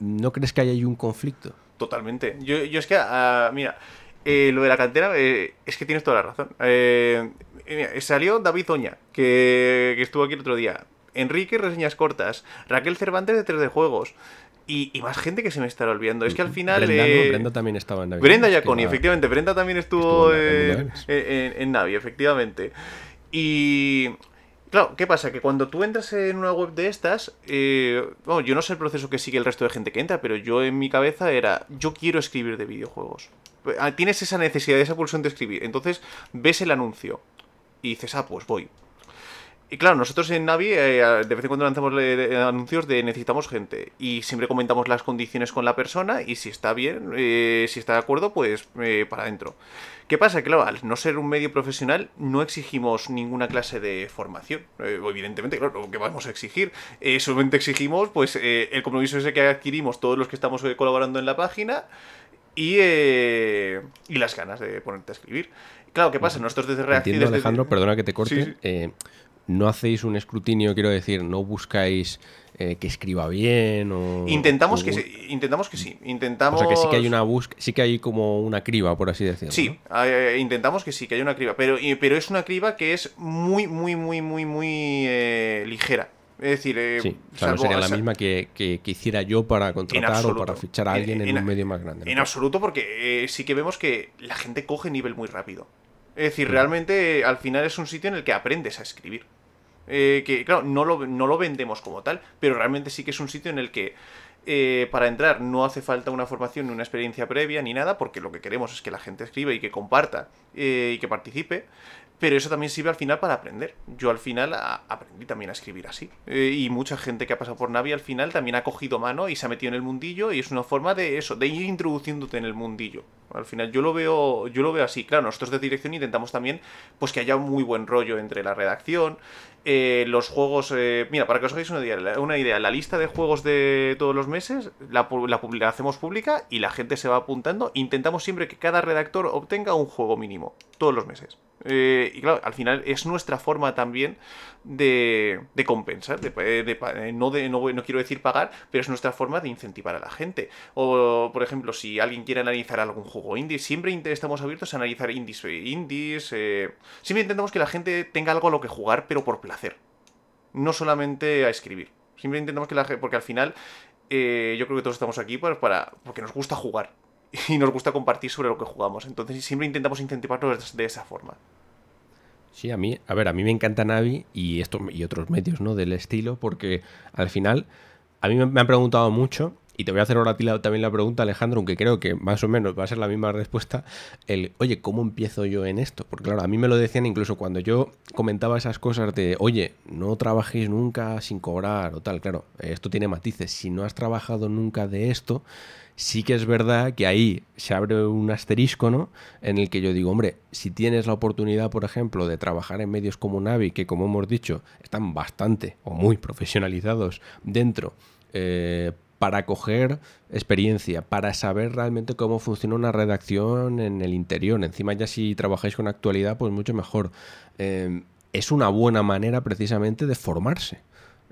¿No crees que haya ahí un conflicto? Totalmente. Yo, yo es que, ah, mira, eh, lo de la cantera, eh, es que tienes toda la razón. Eh, mira, salió David Oña, que, que estuvo aquí el otro día. Enrique reseñas cortas, Raquel Cervantes de 3D Juegos y, y más gente que se me estará olvidando. Es que al final... Brenda, ¿no? eh, Brenda también estaba en Navidad. Brenda va- efectivamente. Brenda también estuvo, eh, en Navi, efectivamente. Y. Claro, ¿qué pasa? Que cuando tú entras en una web de estas, eh, bueno, yo no sé el proceso que sigue el resto de gente que entra, pero yo en mi cabeza era, yo quiero escribir de videojuegos. Ah, Tienes esa necesidad, esa pulsión de escribir. Entonces ves el anuncio y dices, ah, pues voy. Y claro, nosotros en Navi eh, de vez en cuando lanzamos eh, anuncios de necesitamos gente y siempre comentamos las condiciones con la persona y si está bien, eh, si está de acuerdo, pues eh, para adentro. ¿Qué pasa? Que claro, al no ser un medio profesional no exigimos ninguna clase de formación. Eh, evidentemente, claro, lo que vamos a exigir. Eh, solamente exigimos pues eh, el compromiso ese que adquirimos todos los que estamos eh, colaborando en la página y, eh, y las ganas de ponerte a escribir. Claro, ¿qué pasa? Nosotros desde Reacción... Desde- Alejandro, perdona que te corte. Sí, sí. No hacéis un escrutinio, quiero decir, no buscáis eh, que escriba bien o... Intentamos o- que, sí, intentamos que sí. O Intentamos... sea, que sí que hay una búsqueda, sí que hay como una criba, por así decirlo. Sí, eh, intentamos que sí, que haya una criba. Pero, pero es una criba que es muy, muy, muy, muy, muy eh, ligera. Es decir, ¿no? Sí, o sea, no sería la misma que, que- que hiciera yo para contratar o para fichar a alguien en, En- un medio más grande. ¿no? En absoluto, porque sí que vemos que la gente coge nivel muy rápido. Es decir, Mm. realmente al final es un sitio en el que aprendes a escribir. Eh, que, claro, no lo, no lo vendemos como tal, pero realmente sí que es un sitio en el que eh, para entrar no hace falta una formación ni una experiencia previa ni nada, porque lo que queremos es que la gente escriba y que comparta eh, y que participe. Pero eso también sirve al final para aprender. Yo al final aprendí también a escribir así. Eh, y mucha gente que ha pasado por Navi al final también ha cogido mano y se ha metido en el mundillo y es una forma de eso, de ir introduciéndote en el mundillo. Al final yo lo veo, yo lo veo así. Claro, nosotros de dirección intentamos también pues que haya un muy buen rollo entre la redacción, eh, los juegos. eh, mira, para que os hagáis una idea, una idea, la lista de juegos de todos los meses la, la hacemos pública y la gente se va apuntando. Intentamos siempre que cada redactor obtenga un juego mínimo todos los meses. Eh, y claro, al final es nuestra forma también de, de compensar, de, de- no, de, no, no quiero decir pagar, pero es nuestra forma de incentivar a la gente. O, por ejemplo, si alguien quiere analizar algún juego indie, siempre estamos abiertos a analizar indies. eh, indies eh, siempre intentamos que la gente tenga algo a lo que jugar, pero por placer. No solamente a escribir. Siempre intentamos que la gente, porque al final eh, yo creo que todos estamos aquí pues, para, porque nos gusta jugar y nos gusta compartir sobre lo que jugamos. Entonces siempre intentamos incentivarlos de esa forma. Sí, a mí, a ver, a mí me encanta Navi y esto y otros medios, ¿no? Del estilo, porque al final a mí me han preguntado mucho y te voy a hacer ahora también la pregunta, Alejandro, aunque creo que más o menos va a ser la misma respuesta. El, oye, ¿cómo empiezo yo en esto? Porque claro, a mí me lo decían incluso cuando yo comentaba esas cosas de, oye, no trabajéis nunca sin cobrar o tal. Claro, esto tiene matices. Si no has trabajado nunca de esto, sí que es verdad que ahí se abre un asterisco, ¿no? En el que yo digo, hombre, si tienes la oportunidad, por ejemplo, de trabajar en medios como Navi, que como hemos dicho, están bastante o muy profesionalizados dentro, eh, para coger experiencia, para saber realmente cómo funciona una redacción en el interior. Encima ya si trabajáis con actualidad, pues mucho mejor. Eh, es una buena manera precisamente de formarse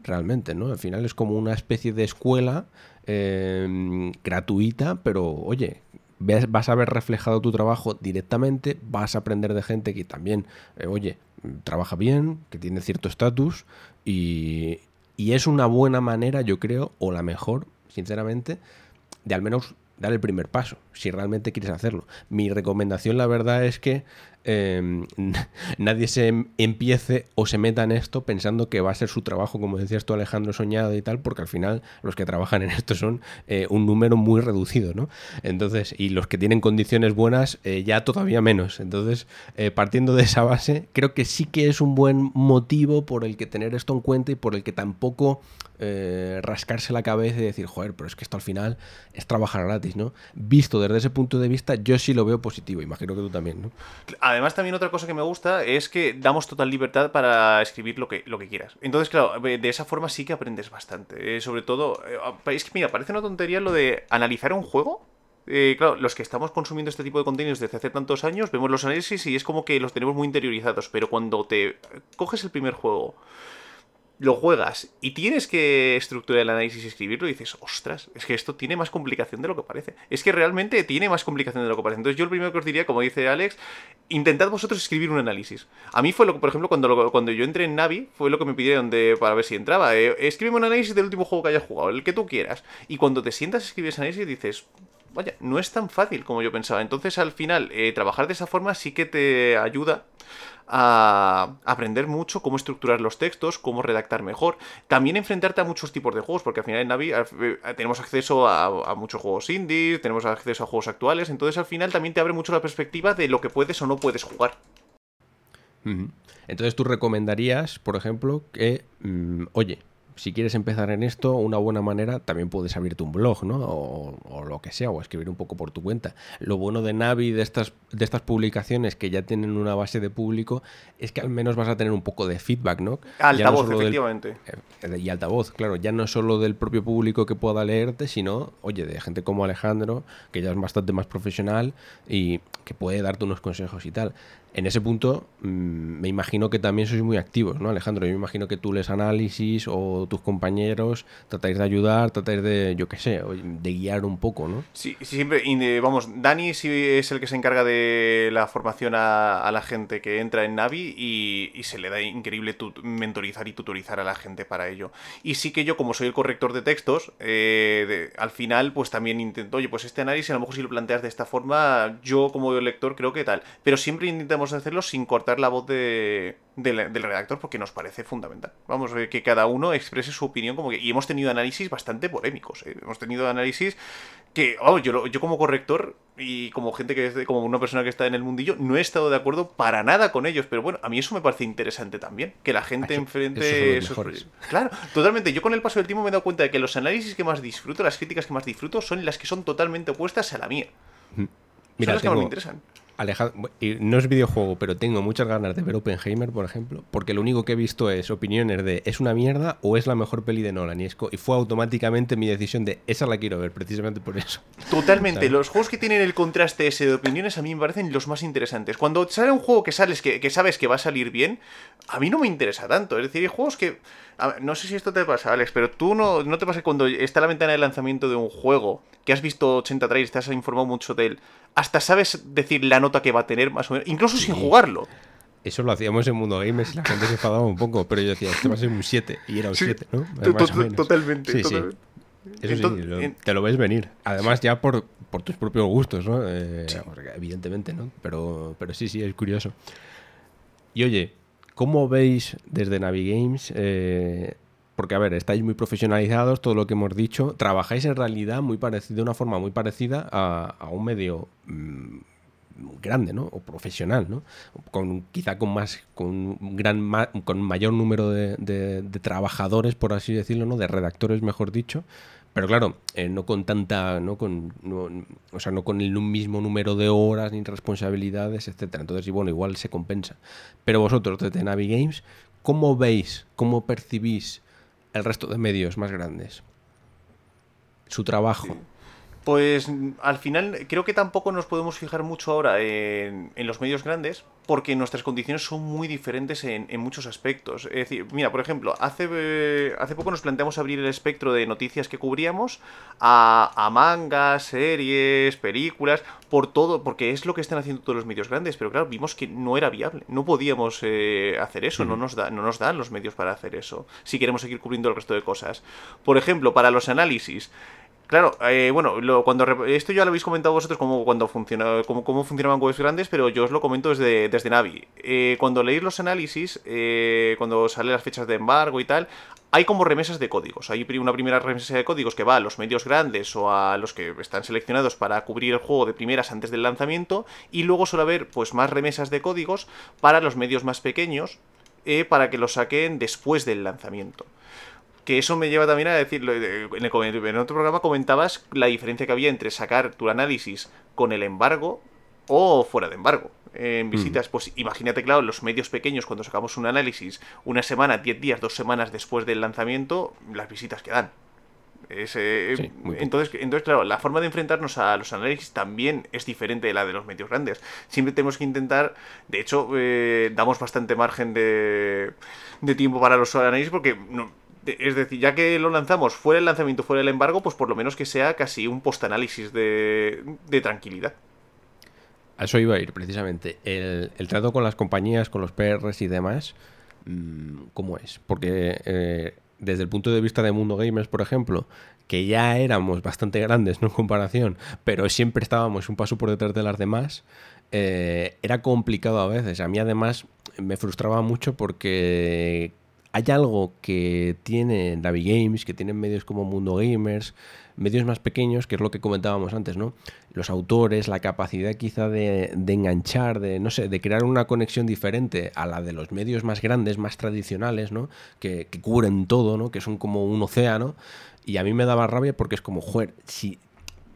realmente, ¿no? Al final es como una especie de escuela eh, gratuita, pero oye, vas a ver reflejado tu trabajo directamente, vas a aprender de gente que también, eh, oye, trabaja bien, que tiene cierto estatus y, y es una buena manera, yo creo, o la mejor, sinceramente, de al menos dar el primer paso, si realmente quieres hacerlo. Mi recomendación, la verdad, es que eh, nadie se em- empiece o se meta en esto pensando que va a ser su trabajo, como decías tú, Alejandro, soñado y tal, porque al final los que trabajan en esto son eh, un número muy reducido, ¿no? Entonces, y los que tienen condiciones buenas, eh, ya todavía menos. Entonces, eh, partiendo de esa base, creo que sí que es un buen motivo por el que tener esto en cuenta y por el que tampoco rascarse la cabeza y decir, joder, pero es que esto al final es trabajar gratis, ¿no? Visto desde ese punto de vista, yo sí lo veo positivo, imagino que tú también, ¿no? También otra cosa que me gusta es que damos total libertad para escribir lo que, lo que quieras. Entonces, claro, de esa forma sí que aprendes bastante. Eh, sobre todo, eh, es que, mira, parece una tontería lo de analizar un juego. Eh, claro, los que estamos consumiendo este tipo de contenidos desde hace tantos años, vemos los análisis y es como que los tenemos muy interiorizados. Pero cuando te coges el primer juego lo juegas y tienes que estructurar el análisis y escribirlo y dices, ostras, es que esto tiene más complicación de lo que parece. Es que realmente tiene más complicación de lo que parece. Entonces yo lo primero que os diría, como dice Alex, intentad vosotros escribir un análisis. A mí fue lo que, por ejemplo, cuando, cuando yo entré en Navi, fue lo que me pidieron de, para ver si entraba. Eh, escríbeme un análisis del último juego que hayas jugado, el que tú quieras. Y cuando te sientas a escribir ese análisis dices, vaya, no es tan fácil como yo pensaba. Entonces, al final, eh, trabajar de esa forma sí que te ayuda a aprender mucho cómo estructurar los textos, cómo redactar mejor. También enfrentarte a muchos tipos de juegos, porque al final en Navi eh, tenemos acceso a, muchos juegos indies, tenemos acceso a juegos actuales, entonces al final también te abre mucho la perspectiva de lo que puedes o no puedes jugar. Entonces tú recomendarías, por ejemplo, que, mm, oye, si quieres empezar en esto, una buena manera, también puedes abrirte un blog, ¿no? O, o lo que sea, o escribir un poco por tu cuenta. Lo bueno de Navi, de estas, de estas publicaciones que ya tienen una base de público, es que al menos vas a tener un poco de feedback, ¿no? Ya no Altavoz, solo del- efectivamente. eh, y altavoz, claro, ya no solo del propio público que pueda leerte, sino, oye, de gente como Alejandro, que ya es bastante más profesional y que puede darte unos consejos y tal. En ese punto, mm, me imagino que también sois muy activos, ¿no, Alejandro? Yo me imagino que tú lees análisis o tus compañeros tratáis de ayudar, tratáis de, yo qué sé, de guiar un poco, ¿no? Sí, siempre, eh, vamos, Dani sí es el que se encarga de la formación a, la gente que entra en Navi y, se le da increíble mentorizar y tutorizar a la gente para ello. Y sí que yo, como soy el corrector de textos, eh, al final pues también intento, oye, pues este análisis a lo mejor si lo planteas de esta forma, yo como lector creo que tal. Pero siempre intentamos hacerlo sin cortar la voz de, del, del redactor porque nos parece fundamental. Vamos, eh, que cada uno exprese su opinión como que... Y hemos tenido análisis bastante polémicos. eh. Hemos tenido análisis que, yo, como corrector y como gente que es de- como una persona que está en el mundillo, no he estado de acuerdo para nada con ellos. Pero bueno, a mí eso me parece interesante también. Que la gente Eso- enfrente... esos son. Claro, totalmente. Yo con el paso del tiempo me he dado cuenta de que los análisis que más disfruto, las críticas que más disfruto, son las que son totalmente opuestas a la mía. Mira, son las que más me interesan. Alejandro, no es videojuego, pero tengo muchas ganas de ver Oppenheimer, por ejemplo, porque lo único que he visto es opiniones de ¿es una mierda o es la mejor peli de Nolan? Y, es co- y fue automáticamente mi decisión de esa la quiero ver, precisamente por eso. Totalmente, ¿Sabes? los juegos que tienen el contraste ese de opiniones a mí me parecen los más interesantes. Cuando sale un juego que sales que, que sabes que va a salir bien, a mí no me interesa tanto. Es decir, hay juegos que. A no sé si esto te pasa, Alex, pero tú no, no te pasa cuando está la ventana de lanzamiento de un juego, que has visto 80 trailers, te has informado mucho de él, hasta sabes decir la nota que va a tener, más o menos, incluso sin jugarlo. Eso lo hacíamos en Mundo Games y la gente se enfadaba un poco, pero yo decía, este va a ser un 7, y era un Sí, 7, ¿no? to- Más o to- menos. totalmente, Sí, totalmente. Eso Entonces, sí, lo- te lo ves venir. Además, ya por, por tus propios gustos, ¿no? Eh, Sí. Evidentemente, ¿no? Pero, pero sí, sí, es curioso. Y oye, ¿cómo veis desde Navi Games? eh, porque, a ver, estáis muy profesionalizados, todo lo que hemos dicho. Trabajáis en realidad muy parecido, de una forma muy parecida a, un medio mm, grande, ¿no? O profesional, ¿no? Con, quizá con más, con un gran ma- con mayor número de- de trabajadores, por así decirlo, ¿no? De redactores, mejor dicho. Pero claro, eh, no con tanta, no con, no- o sea, no con el mismo número de horas ni responsabilidades, etcétera. Entonces, y bueno, igual se compensa. Pero vosotros desde Navi Games, ¿cómo veis, cómo percibís el resto de medios más grandes? Su trabajo. Pues mm, al final creo que tampoco nos podemos fijar mucho ahora en, en los medios grandes porque nuestras condiciones son muy diferentes en, en muchos aspectos. Es decir, mira, por ejemplo, hace, eh, hace poco nos planteamos abrir el espectro de noticias que cubríamos a, a mangas, series, películas, por todo, porque es lo que están haciendo todos los medios grandes, pero claro, vimos que no era viable, no podíamos eh, hacer eso, no, nos da, no nos dan los medios para hacer eso, si queremos seguir cubriendo el resto de cosas. Por ejemplo, para los análisis, Claro, eh, bueno, lo- cuando esto ya lo habéis comentado vosotros cómo, cuando funciona, cómo, funcionaban webs grandes, pero yo os lo comento desde, desde Navi. Eh, cuando leéis los análisis, eh, cuando salen las fechas de embargo y tal, hay como remesas de códigos. Hay una primera remesa de códigos que va a los medios grandes o a los que están seleccionados para cubrir el juego de primeras antes del lanzamiento, y luego suele haber pues más remesas de códigos para los medios más pequeños, eh, para que lo saquen después del lanzamiento. Que eso me lleva también a decirlo. eh, En, el, en otro programa comentabas la diferencia que había entre sacar tu análisis con el embargo o fuera de embargo. En visitas, pues imagínate, claro, los medios pequeños, cuando sacamos un análisis una semana, 10 días, dos semanas después del lanzamiento, las visitas que dan. Eh, Sí, entonces, entonces, claro, la forma de enfrentarnos a los análisis también es diferente de la de los medios grandes. Siempre tenemos que intentar, de hecho, eh, damos bastante margen de, de tiempo para los análisis porque, no- es decir, ya que lo lanzamos fuera el lanzamiento, fuera el embargo, pues por lo menos que sea casi un post-análisis de, de tranquilidad. A eso iba a ir, precisamente. El, el trato con las compañías, con los PRs y demás, mm, ¿cómo es? Porque eh, desde el punto de vista de Mundo Gamers, por ejemplo, que ya éramos bastante grandes, ¿no? En comparación, pero siempre estábamos un paso por detrás de las demás, eh, era complicado a veces. A mí, además, me frustraba mucho porque hay algo que tiene Navigames, que tienen medios como Mundo Gamers, medios más pequeños, que es lo que comentábamos antes, ¿no? Los autores, la capacidad quizá de, de enganchar, de, no sé, de crear una conexión diferente a la de los medios más grandes, más tradicionales, ¿no? Que, que cubren todo, ¿no? Que son como un océano. Y a mí me daba rabia porque es como, joder, si,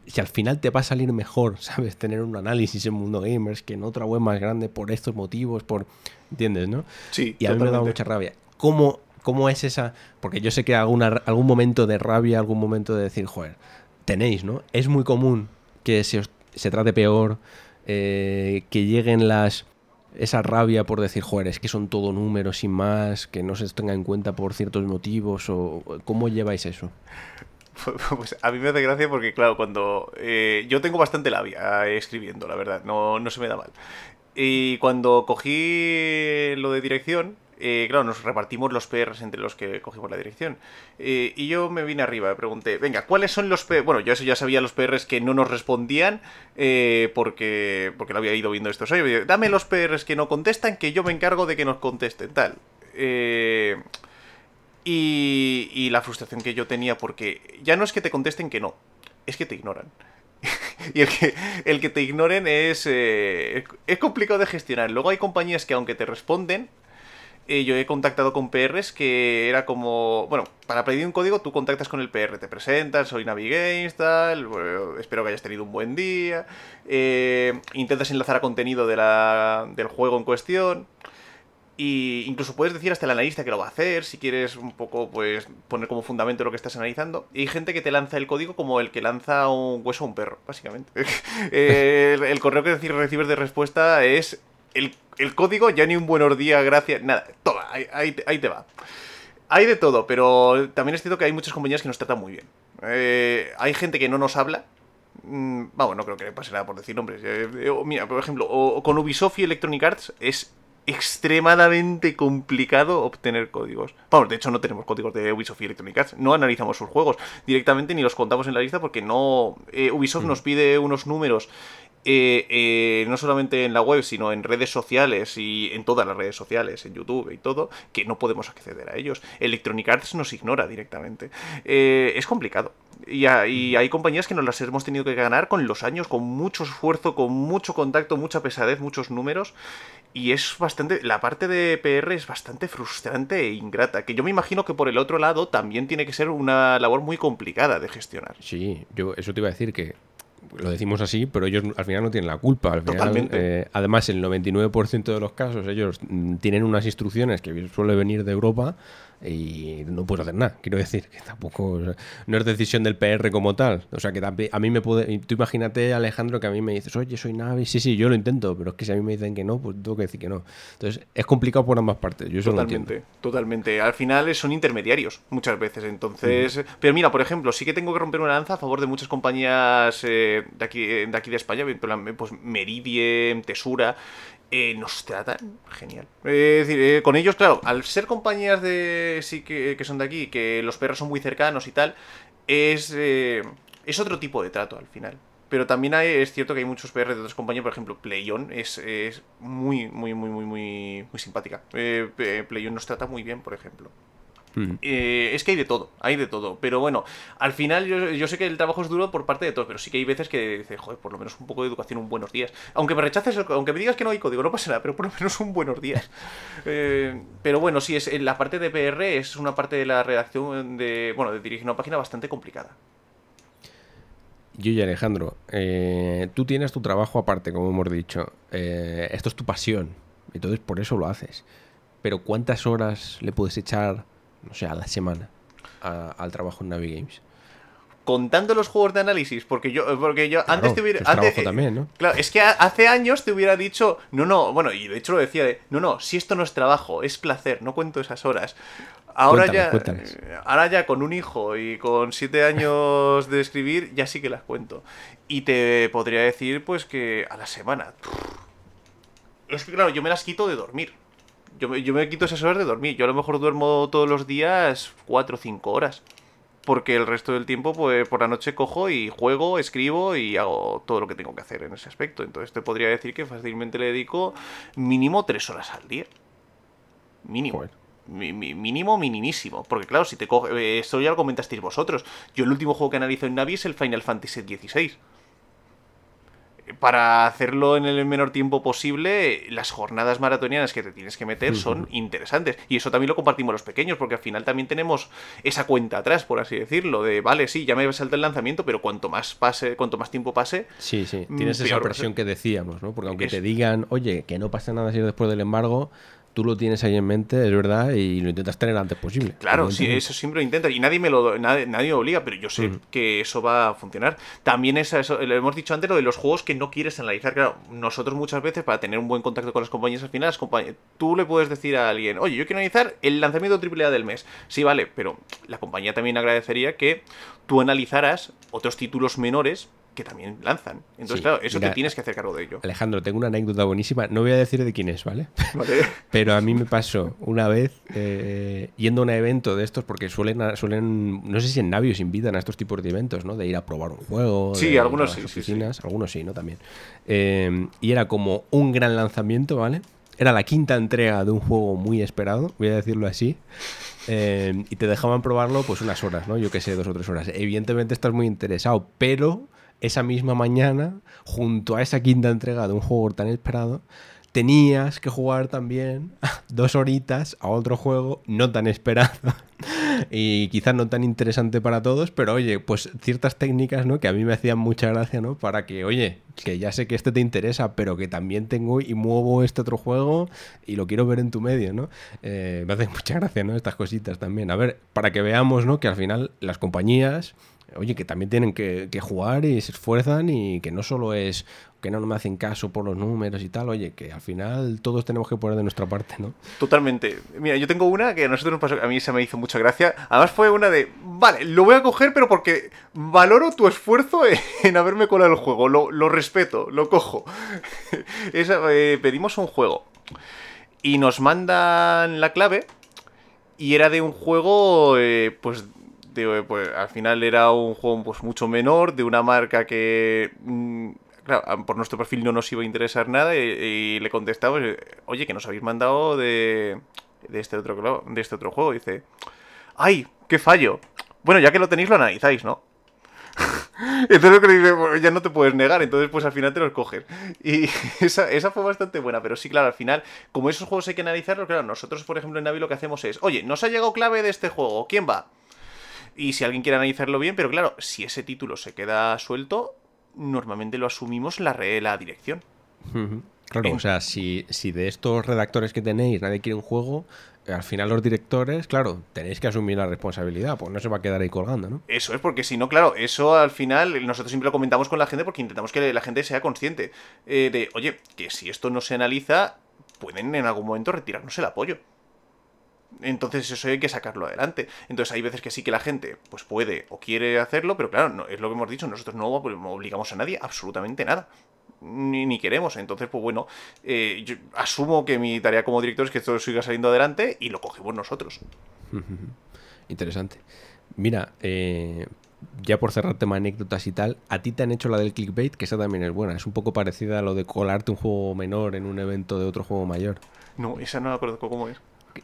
si al final te va a salir mejor, ¿sabes? Tener un análisis en Mundo Gamers que en otra web más grande por estos motivos, por... ¿Entiendes, no? Sí, Y a mí me daba mucha rabia. ¿Cómo, ¿Cómo es esa? Porque yo sé que alguna, algún momento de rabia, algún momento de decir, joder, tenéis, ¿no? Es muy común que se, os- se trate peor, eh, que lleguen las esa rabia por decir, joder, es que son todo números sin más, que no se tenga en cuenta por ciertos motivos, o ¿cómo lleváis eso? Pues a mí me hace gracia porque, claro, cuando. eh, yo tengo bastante labia eh, escribiendo, la verdad, no, no se me da mal. Y cuando cogí lo de dirección, eh, claro, nos repartimos los PRs entre los que cogimos la dirección. Eh, y yo me vine arriba y pregunté, venga, ¿cuáles son los PRs? Bueno, yo eso ya sabía los PRs que no nos respondían eh, porque, porque lo había ido viendo estos años. Dame los PRs que no contestan, que yo me encargo de que nos contesten, tal. Eh, y, y la frustración que yo tenía, porque ya no es que te contesten que no, es que te ignoran. y el que, el que te ignoren es, es complicado de gestionar. Luego hay compañías que aunque te responden, eh, yo he contactado con PRs que era como, bueno, para pedir un código tú contactas con el PR, te presentas, soy Navigames, tal, espero que hayas tenido un buen día, eh, intentas enlazar a contenido de la- del juego en cuestión. Y incluso puedes decir hasta el analista que lo va a hacer, si quieres un poco, pues, poner como fundamento lo que estás analizando. Y hay gente que te lanza el código como el que lanza un hueso a un perro, básicamente. Eh, el, el correo que recibes de respuesta es el, el código, ya ni un buenos días, gracias, nada, toma, ahí, ahí te- ahí te va. Hay de todo, pero también es cierto que hay muchas compañías que nos tratan muy bien. Eh, hay gente que no nos habla. Mm, Vamos, no creo que le pase nada por decir nombres. Eh, eh, o mira, por ejemplo, o, o con Ubisoft y Electronic Arts es extremadamente complicado obtener códigos. Vamos, de hecho no tenemos códigos de Ubisoft y Electronic Arts. No analizamos sus juegos directamente ni los contamos en la lista porque no... eh, Ubisoft nos pide unos números eh, eh, no solamente en la web, sino en redes sociales y en todas las redes sociales, en YouTube y todo, que no podemos acceder a ellos. Electronic Arts nos ignora directamente. Eh, es complicado. Y, y hay compañías que nos las hemos tenido que ganar con los años, con mucho esfuerzo, con mucho contacto, mucha pesadez, muchos números. Y es bastante. La parte de PR es bastante frustrante e ingrata. Que yo me imagino que por el otro lado también tiene que ser una labor muy complicada de gestionar. Sí, yo eso te iba a decir que lo decimos así, pero ellos al final no tienen la culpa. Al final, Totalmente. eh, además, el 99% de los casos ellos mm, tienen unas instrucciones que suele venir de Europa y no puedes hacer nada. Quiero decir que tampoco o sea, no es decisión del PR como tal. O sea que a mí me puede. Tú imagínate, Alejandro, que a mí me dices, oye, soy Navi. Sí, sí, yo lo intento, pero es que si a mí me dicen que no, pues tengo que decir que no. Entonces es complicado por ambas partes. Yo eso lo entiendo. Totalmente, totalmente. Al final son intermediarios muchas veces. Entonces, pero mira, por ejemplo, sí que tengo que romper una lanza a favor de muchas compañías eh, de, aquí, de aquí de España, pues Meridiem, Tesura. Eh, nos tratan genial. Eh, es decir, eh, con ellos, claro, al ser compañías de sí que, que son de aquí, que los perros son muy cercanos y tal, es, eh, es otro tipo de trato al final. Pero también hay, es cierto que hay muchos PR de otras compañías, por ejemplo, PlayOn es, es muy, muy, muy, muy, muy, muy simpática. Eh, PlayOn nos trata muy bien, por ejemplo. Mm. Eh, es que hay de todo, hay de todo. Pero bueno, al final yo, yo sé que el trabajo es duro por parte de todos, pero sí que hay veces que dices, joder, por lo menos un poco de educación, un buenos días. Aunque me rechaces, aunque me digas que no hay código, no pasa nada, pero por lo menos un buenos días. Eh, pero bueno, sí, es, en la parte de PR es una parte de la redacción de, bueno, de dirigir una página bastante complicada. Yo y Alejandro, eh, tú tienes tu trabajo aparte, como hemos dicho. Esto es tu pasión. Entonces por eso lo haces. Pero ¿cuántas horas le puedes echar, no sé, a la semana a- al trabajo en Navigames? contando los juegos de análisis, porque yo, porque yo Claro, antes te hubiera. antes- trabajo también, ¿no? Claro, es que hace años te hubiera dicho, no, no, bueno, y de hecho lo decía de, no, no, si esto no es trabajo, es placer, no cuento esas horas. Ahora ya, cuéntales. eh, ahora ya con un hijo y con siete años de escribir, ya sí que las cuento. Y te podría decir, pues que a la semana. Es que claro, yo me las quito de dormir. Yo me, yo me quito esas horas de dormir. Yo a lo mejor duermo todos los días cuatro o cinco horas. Porque el resto del tiempo, pues por la noche cojo y juego, escribo y hago todo lo que tengo que hacer en ese aspecto. Entonces te podría decir que fácilmente le dedico mínimo tres horas al día. Mínimo. Joder. Mi- mi- mínimo, minimísimo. Porque claro, si te coge. eh, Esto ya lo comentasteis vosotros. Yo el último juego que analizo en Navi es el Final Fantasy XVI. Para hacerlo en el menor tiempo posible, las jornadas maratonianas que te tienes que meter son interesantes. Y eso también lo compartimos los pequeños, porque al final también tenemos esa cuenta atrás, por así decirlo, de vale, sí, ya me salta el lanzamiento, pero cuanto más pase, cuanto más tiempo pase, Sí, sí, Mm, tienes esa presión que decíamos, ¿no? Porque aunque Es- te digan, oye, que no pasa nada si es después del embargo, tú lo tienes ahí en mente, es verdad, y lo intentas tener antes posible. Claro, sí, eso siempre lo intenta y nadie me lo nadie, nadie me obliga, pero yo sé Mm. que eso va a funcionar. También es eso, lo hemos dicho antes lo de los juegos que no quieres analizar. Claro, nosotros muchas veces para tener un buen contacto con las compañías al final, las compañ- tú le puedes decir a alguien, oye, yo quiero analizar el lanzamiento AAA del mes. Sí, vale, pero la compañía también agradecería que tú analizaras otros títulos menores que también lanzan. Entonces, Sí, claro, eso mira, te tienes que hacer cargo de ello. Alejandro, tengo una anécdota buenísima. No voy a decir de quién es, ¿vale? Vale. Pero a mí me pasó una vez eh, yendo a un evento de estos, porque suelen, suelen, no sé si en Navios invitan a estos tipos de eventos, ¿no? De ir a probar un juego. Sí, de algunos sí, sí, sí. Algunos sí, ¿no? También. Eh, y era como un gran lanzamiento, ¿vale? Era la quinta entrega de un juego muy esperado, voy a decirlo así. Eh, y te dejaban probarlo pues unas horas, ¿no? Yo qué sé, dos o tres horas. Evidentemente estás muy interesado, pero esa misma mañana, junto a esa quinta entrega de un juego tan esperado, tenías que jugar también dos horitas a otro juego no tan esperado y quizás no tan interesante para todos, pero oye, pues ciertas técnicas, ¿no? Que a mí me hacían mucha gracia, ¿no? Para que, oye, que ya sé que este te interesa, pero que también tengo y muevo este otro juego y lo quiero ver en tu medio, ¿no? Eh, me hacen mucha gracia, ¿no? Estas cositas también. A ver, para que veamos, ¿no? Que al final las compañías oye, que también tienen que, jugar y se esfuerzan y que no solo es que no me hacen caso por los números y tal, oye, que al final todos tenemos que poner de nuestra parte, ¿no? Totalmente. Mira, yo tengo una que a nosotros nos pasó, a mí se me hizo mucha gracia. Además fue una de, vale, lo voy a coger, pero porque valoro tu esfuerzo en haberme colado el juego. Lo, respeto, lo cojo. Eh, pedimos un juego y nos mandan la clave y era de un juego, eh, pues, de, pues, al final era un juego pues mucho menor, de una marca que... mm, Claro, por nuestro perfil no nos iba a interesar nada y, le contestamos, eh, oye, que nos habéis mandado de, de, este otro, de este otro juego. Dice, ¡ay, qué fallo! Bueno, ya que lo tenéis, lo analizáis, ¿no? Entonces lo que dice, "Bueno, ya no te puedes negar, entonces pues al final te los coges. Y esa, esa fue bastante buena, pero sí, claro, al final, como esos juegos hay que analizarlos, claro, nosotros, por ejemplo, en Navi lo que hacemos es, oye, nos ha llegado clave de este juego, ¿quién va? Y si alguien quiere analizarlo bien, pero claro, si ese título se queda suelto, normalmente lo asumimos la, re- la dirección. Claro, En- o sea, si, si de estos redactores que tenéis nadie quiere un juego, eh, al final los directores, claro, tenéis que asumir la responsabilidad, pues no se va a quedar ahí colgando, ¿no? Eso es, porque si no, claro, eso al final nosotros siempre lo comentamos con la gente porque intentamos que la gente sea consciente eh, de, oye, que si esto no se analiza, pueden en algún momento retirarnos el apoyo. Entonces eso hay que sacarlo adelante. Entonces hay veces que sí que la gente pues puede o quiere hacerlo, pero claro, no, es lo que hemos dicho, nosotros no obligamos a nadie absolutamente nada. Ni, ni queremos. Entonces, pues bueno, eh, yo asumo que mi tarea como director es que esto siga saliendo adelante y lo cogemos nosotros. Interesante. Mira, eh, ya por cerrar tema anécdotas y tal, a ti te han hecho la del clickbait, que esa también es buena. Es un poco parecida a lo de colarte un juego menor en un evento de otro juego mayor. No, esa no me acuerdo cómo es.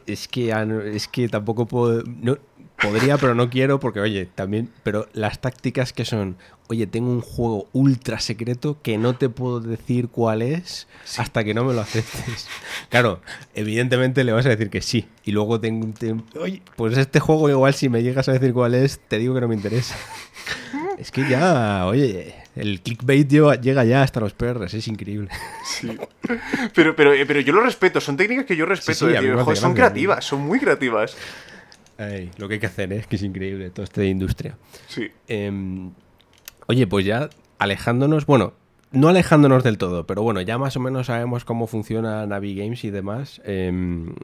Es que, es que tampoco puedo. No, podría, pero no quiero, porque, oye, también. Pero las tácticas que son. Oye, tengo un juego ultra secreto que no te puedo decir cuál es hasta que no me lo aceptes. Claro, evidentemente le vas a decir que sí. Y luego tengo. te- oye, pues este juego, igual si me llegas a decir cuál es, te digo que no me interesa. Es que ya, oye, el clickbait lleva- llega ya hasta los perros, es increíble. Pero, pero, eh, pero yo lo respeto, son técnicas que yo respeto. sí, eh, tío, joder, son creativas, son muy creativas. Ay, lo que hay que hacer, ¿eh? es que es increíble todo este de industria. Sí. Em, oye, pues ya alejándonos, bueno, no alejándonos del todo, pero bueno, ya más o menos sabemos cómo funciona Navi Games y demás. em,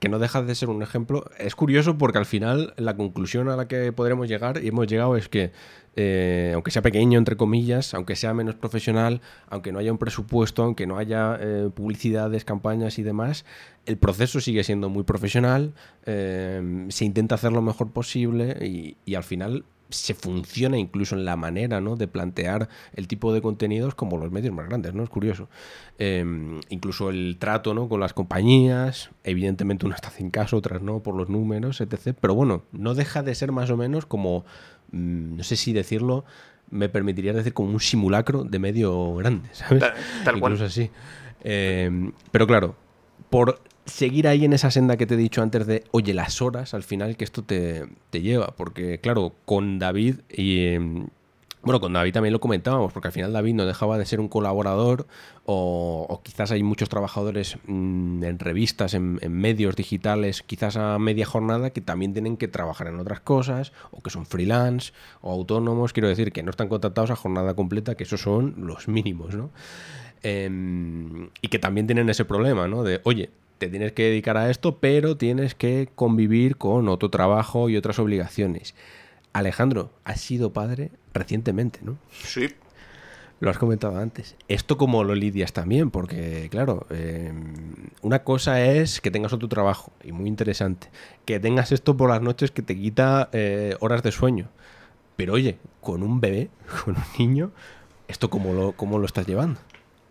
que no deja de ser un ejemplo. Es curioso porque al final la conclusión a la que podremos llegar y hemos llegado es que, eh, aunque sea pequeño, entre comillas, aunque sea menos profesional, aunque no haya un presupuesto, aunque no haya eh, publicidades, campañas y demás, el proceso sigue siendo muy profesional, eh, se intenta hacer lo mejor posible y, y al final se funciona incluso en la manera ¿no? de plantear el tipo de contenidos como los medios más grandes, ¿no? Es curioso. Eh, incluso el trato ¿no? con las compañías, evidentemente unas te hacen caso, otras no, por los números, etc. Pero bueno, no deja de ser más o menos como, mm, no sé si decirlo, me permitiría decir como un simulacro de medio grande, ¿sabes? Tal- tal cual. Incluso así. Eh, pero claro, por seguir ahí en esa senda que te he dicho antes de, oye, las horas al final que esto te, te lleva. Porque, claro, con David y. eh, bueno, con David también lo comentábamos, porque al final David no dejaba de ser un colaborador, o, quizás hay muchos trabajadores mm, en revistas, en, en medios digitales, quizás a media jornada, que también tienen que trabajar en otras cosas, o que son freelance, o autónomos, quiero decir, que no están contratados a jornada completa, que esos son los mínimos, ¿no? Em, y que también tienen ese problema, ¿no? De, oye, te tienes que dedicar a esto, pero tienes que convivir con otro trabajo y otras obligaciones. Alejandro, has sido padre recientemente, ¿no? Sí. Lo has comentado antes. Esto como lo lidias también, porque claro, eh, una cosa es que tengas otro trabajo, y muy interesante, que tengas esto por las noches que te quita eh, horas de sueño. Pero oye, con un bebé, con un niño, ¿esto cómo lo, cómo lo estás llevando?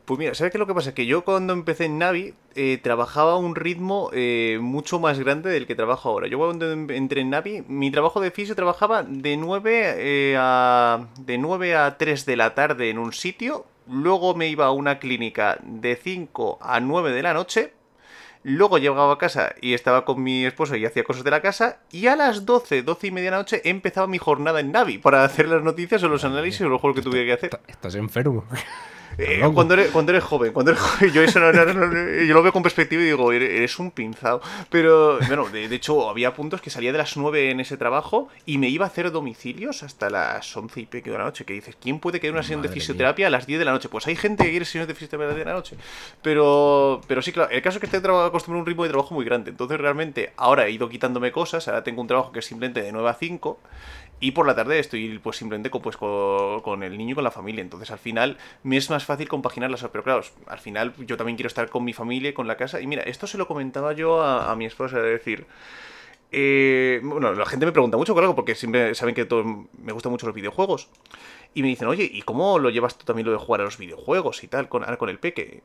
Pues mira, ¿sabes qué es lo que pasa? Que yo cuando empecé en Navi eh, trabajaba a un ritmo eh, mucho más grande del que trabajo ahora. Yo cuando em- entré en Navi, mi trabajo de fisio trabajaba de 9, eh, a, de 9 a 3 de la tarde en un sitio, luego me iba a una clínica de 5 a 9 de la noche, luego llegaba a casa y estaba con mi esposo y hacía cosas de la casa, y a las 12, 12 y media de la noche empezaba mi jornada en Navi para hacer las noticias o los análisis o los juegos que tuviera que hacer. Está- Estás enfermo. Eh, cuando, eres, cuando eres joven, cuando eres joven, yo eso no, no, no, yo lo veo con perspectiva y digo, eres, un pinzado. Pero, bueno, de, de hecho, había puntos que salía de las 9 en ese trabajo y me iba a hacer domicilios hasta las 11 y pico de la noche. Que dices, ¿quién puede querer una sesión de fisioterapia a las 10 de la noche? Pues hay gente que quiere sesiones de fisioterapia a las 10 de la noche. Pero, pero sí, claro, el caso es que estoy acostumbrado a un ritmo de trabajo muy grande. Entonces, realmente, ahora he ido quitándome cosas. Ahora tengo un trabajo que es simplemente de 9 a 5. Y por la tarde estoy pues simplemente con, pues, con, con el niño y con la familia. Entonces al final me es más fácil compaginar las. Pero claro, al final yo también quiero estar con mi familia con la casa. Y mira, esto se lo comentaba yo a, mi esposa, es decir... eh, bueno, la gente me pregunta mucho, claro, porque siempre saben que todo, me gustan mucho los videojuegos. Y me dicen, oye, ¿y cómo lo llevas tú también lo de jugar a los videojuegos y tal, con, ahora con el peque?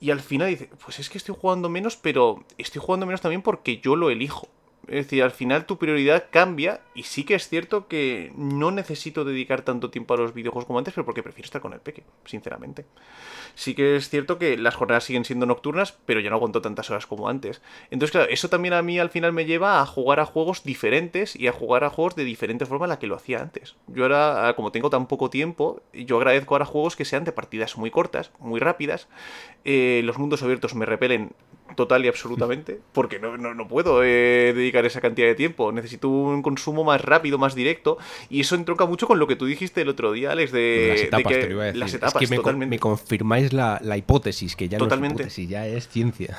Y al final dice, pues es que estoy jugando menos, pero estoy jugando menos también porque yo lo elijo. Es decir, al final tu prioridad cambia y sí que es cierto que no necesito dedicar tanto tiempo a los videojuegos como antes, pero porque prefiero estar con el peque, sinceramente. Sí que es cierto que las jornadas siguen siendo nocturnas, pero ya no aguanto tantas horas como antes. Entonces, claro, eso también a mí al final me lleva a jugar a juegos diferentes y a jugar a juegos de diferente forma a la que lo hacía antes. Yo ahora, ah, como tengo tan poco tiempo, yo agradezco ahora juegos que sean de partidas muy cortas, muy rápidas. Eh, los mundos abiertos me repelen total y absolutamente, porque no, no, no puedo eh, dedicar esa cantidad de tiempo. Necesito un consumo más rápido, más directo, y eso entronca mucho con lo que tú dijiste el otro día, Alex, de, las de etapas, que te iba a decir. las Es etapas, que me, con- totalmente. me confirmáis la, la hipótesis, que ya no Totalmente. es hipótesis, ya es ciencia.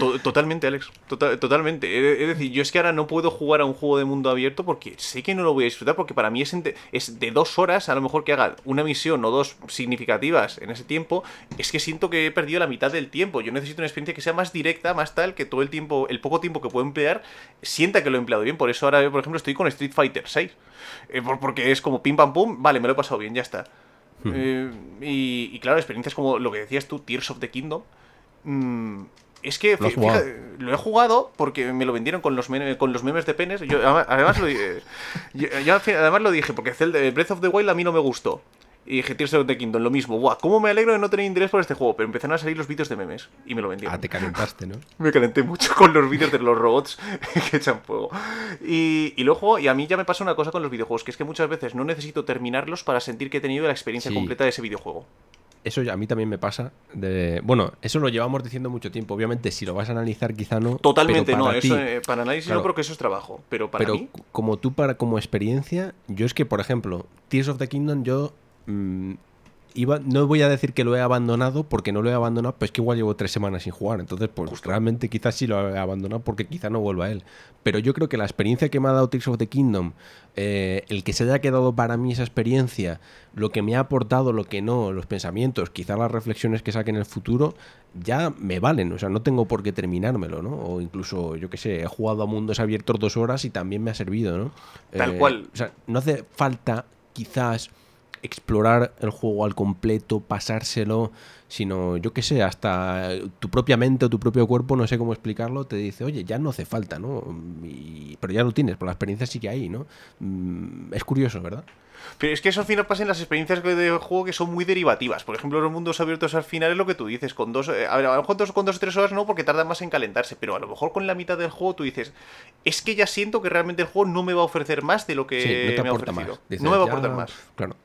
To- Totalmente, Alex. Tota- totalmente. Es decir, yo es que ahora no puedo jugar a un juego de mundo abierto porque sé que no lo voy a disfrutar, porque para mí es, es de dos horas, a lo mejor que haga una misión o dos significativas en ese tiempo, es que siento que he perdido la mitad del tiempo. Yo necesito una experiencia que sea más directa, más tal, que todo el tiempo, el poco tiempo que puedo emplear, sienta que lo he empleado bien. Por eso ahora, por ejemplo, estoy con Street Fighter 6. Eh, por- porque es como pim pam pum, vale, me lo he pasado bien, ya está. Eh, y, y claro, experiencias como lo que decías tú, Tears of the Kingdom. mm, es que Lo lo he jugado porque me lo vendieron con los, con los memes de penes. Yo, además, además lo, di- yo- además lo dije, porque Zelda- Breath of the Wild a mí no me gustó. Y dije Tears of the Kingdom, lo mismo. Buah, cómo me alegro de no tener interés por este juego. Pero empezaron a salir los vídeos de memes y me lo vendieron. Ah, te calentaste, ¿no? Me calenté mucho con los vídeos de los robots que echan fuego. Y, y luego, y a mí ya me pasa una cosa con los videojuegos, que es que muchas veces no necesito terminarlos para sentir que he tenido la experiencia Sí. completa de ese videojuego. eso ya a mí también me pasa. De, bueno, eso lo llevamos diciendo mucho tiempo. Obviamente, si lo vas a analizar, quizá no. Totalmente pero no, eso, eh, para análisis claro. no, porque eso es trabajo. Pero para pero mí, como tú para como experiencia, yo es que, por ejemplo, Tears of the Kingdom, yo mm, iba, no voy a decir que lo he abandonado porque no lo he abandonado, pero es que igual llevo tres semanas sin jugar. Entonces, pues Justo. realmente quizás sí lo he abandonado porque quizá no vuelva a él. Pero yo creo que la experiencia que me ha dado Tears of the Kingdom, eh, el que se haya quedado para mí esa experiencia, lo que me ha aportado, lo que no, los pensamientos, quizá las reflexiones que saque en el futuro, ya me valen. O sea, no tengo por qué terminármelo, ¿no? O incluso, yo qué sé, he jugado a mundos abiertos dos horas y también me ha servido, ¿no? Tal Eh, cual. O sea, no hace falta quizás explorar el juego al completo, pasárselo, sino yo qué sé, hasta tu propia mente o tu propio cuerpo, no sé cómo explicarlo, te dice, oye, ya no hace falta, ¿no? Y- pero ya lo tienes, por la experiencia sí que hay, ¿no? Mm, Es curioso, ¿verdad? Pero es que eso al final pasa en las experiencias de juego que son muy derivativas. Por ejemplo, los mundos abiertos al final es lo que tú dices. Con dos, eh, a ver, a lo mejor dos- con dos o tres horas no, porque tarda más en calentarse. Pero a lo mejor con la mitad del juego tú dices, es que ya siento que realmente el juego no me va a ofrecer más de lo que sí, no me ha ofrecido. Dices, no me va a aportar más. Claro.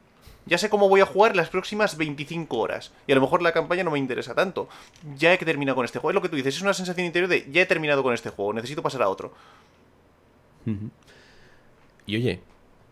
Ya sé cómo voy a jugar las próximas 25 horas. Y a lo mejor la campaña no me interesa tanto. Ya he terminado con este juego. Es lo que tú dices. Es una sensación interior de ya he terminado con este juego. Necesito pasar a otro. Y oye,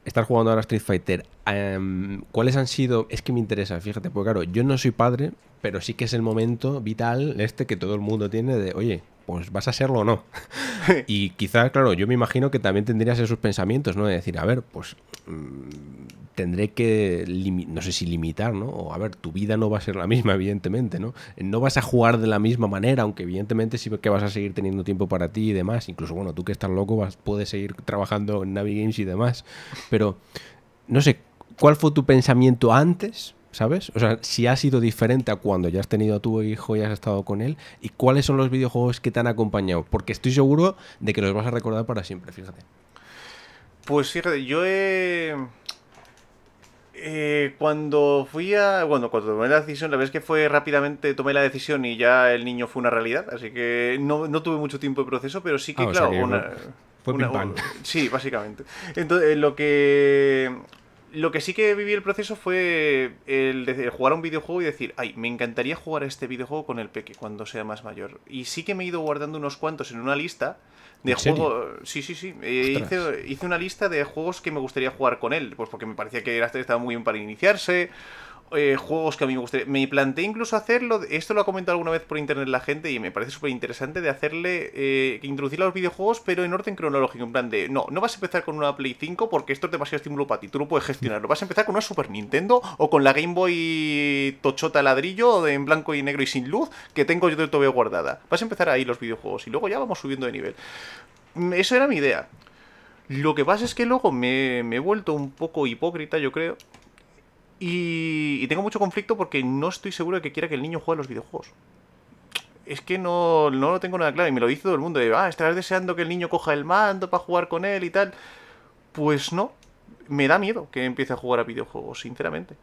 estás jugando ahora Street Fighter. em, ¿Cuáles han sido? Es que me interesa, fíjate, porque claro, yo no soy padre, pero sí que es el momento vital este que todo el mundo tiene de, oye, pues vas a serlo o no. y quizás, claro, yo me imagino que también tendrías esos pensamientos, ¿no? De decir, a ver, pues mm, tendré que, no sé si limitar, ¿no? O a ver, tu vida no va a ser la misma, evidentemente, ¿no? No vas a jugar de la misma manera, aunque evidentemente sí que vas a seguir teniendo tiempo para ti y demás. Incluso, bueno, tú que estás loco vas, puedes seguir trabajando en Navi Games y demás. Pero, no sé, ¿cuál fue tu pensamiento antes? ¿Sabes? O sea, si ha sido diferente a cuando ya has tenido a tu hijo y has estado con él. ¿Y cuáles son los videojuegos que te han acompañado? Porque estoy seguro de que los vas a recordar para siempre, fíjate. Pues fíjate, yo he. Eh, cuando fui a. Bueno, cuando tomé la decisión, la es que fue rápidamente, tomé la decisión y ya el niño fue una realidad. Así que no, no tuve mucho tiempo de proceso, pero sí que, Ah, o sea claro, que una. fue- una- pam. Sí, básicamente. Entonces, lo que. Lo que sí que viví el proceso fue el de jugar a un videojuego y decir, ay, me encantaría jugar a este videojuego con el peque cuando sea más mayor. Y sí que me he ido guardando unos cuantos en una lista de juegos. Sí, sí, sí. Eh, hice, hice una lista de juegos que me gustaría jugar con él, pues porque me parecía que era- estaba muy bien para iniciarse. Eh, juegos que a mí me gustaría. Me planteé incluso hacerlo. Esto lo ha comentado alguna vez por internet la gente y me parece súper interesante de hacerle. Eh, introducir a los videojuegos, pero en orden cronológico. En plan de. No, no vas a empezar con una Play 5 porque esto es demasiado estímulo para ti. Tú no puedes gestionarlo. Vas a empezar con una Super Nintendo o con la Game Boy Tochota ladrillo en blanco y negro y sin luz que tengo yo todavía guardada. Vas a empezar ahí los videojuegos y luego ya vamos subiendo de nivel. Mm, Eso era mi idea. Lo que pasa es que luego me, me he vuelto un poco hipócrita, yo creo. Y, tengo mucho conflicto porque no estoy seguro de que quiera que el niño juegue a los videojuegos. Es que no, no lo tengo nada claro. Y me lo dice todo el mundo. De, ah, estarás deseando que el niño coja el mando para jugar con él y tal. Pues no. Me da miedo que empiece a jugar a videojuegos, sinceramente.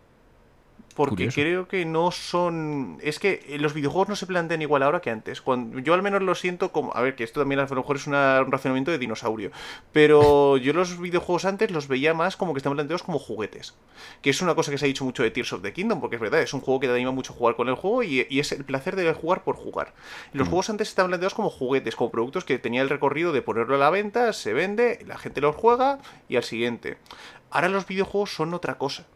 Porque Curioso. creo que no son. Es que eh, los videojuegos no se plantean igual ahora que antes. Cuando, yo al menos lo siento como. A ver, que esto también a lo mejor es una- un razonamiento de dinosaurio. Pero yo los videojuegos antes los veía más como que están planteados como juguetes. Que es una cosa que se ha dicho mucho de Tears of the Kingdom, porque es verdad, es un juego que te anima mucho a jugar con el juego y, y es el placer de jugar por jugar. Los juegos antes estaban planteados como juguetes, como productos que tenía el recorrido de ponerlo a la venta, se vende, la gente los juega y al siguiente. Ahora los videojuegos son otra cosa.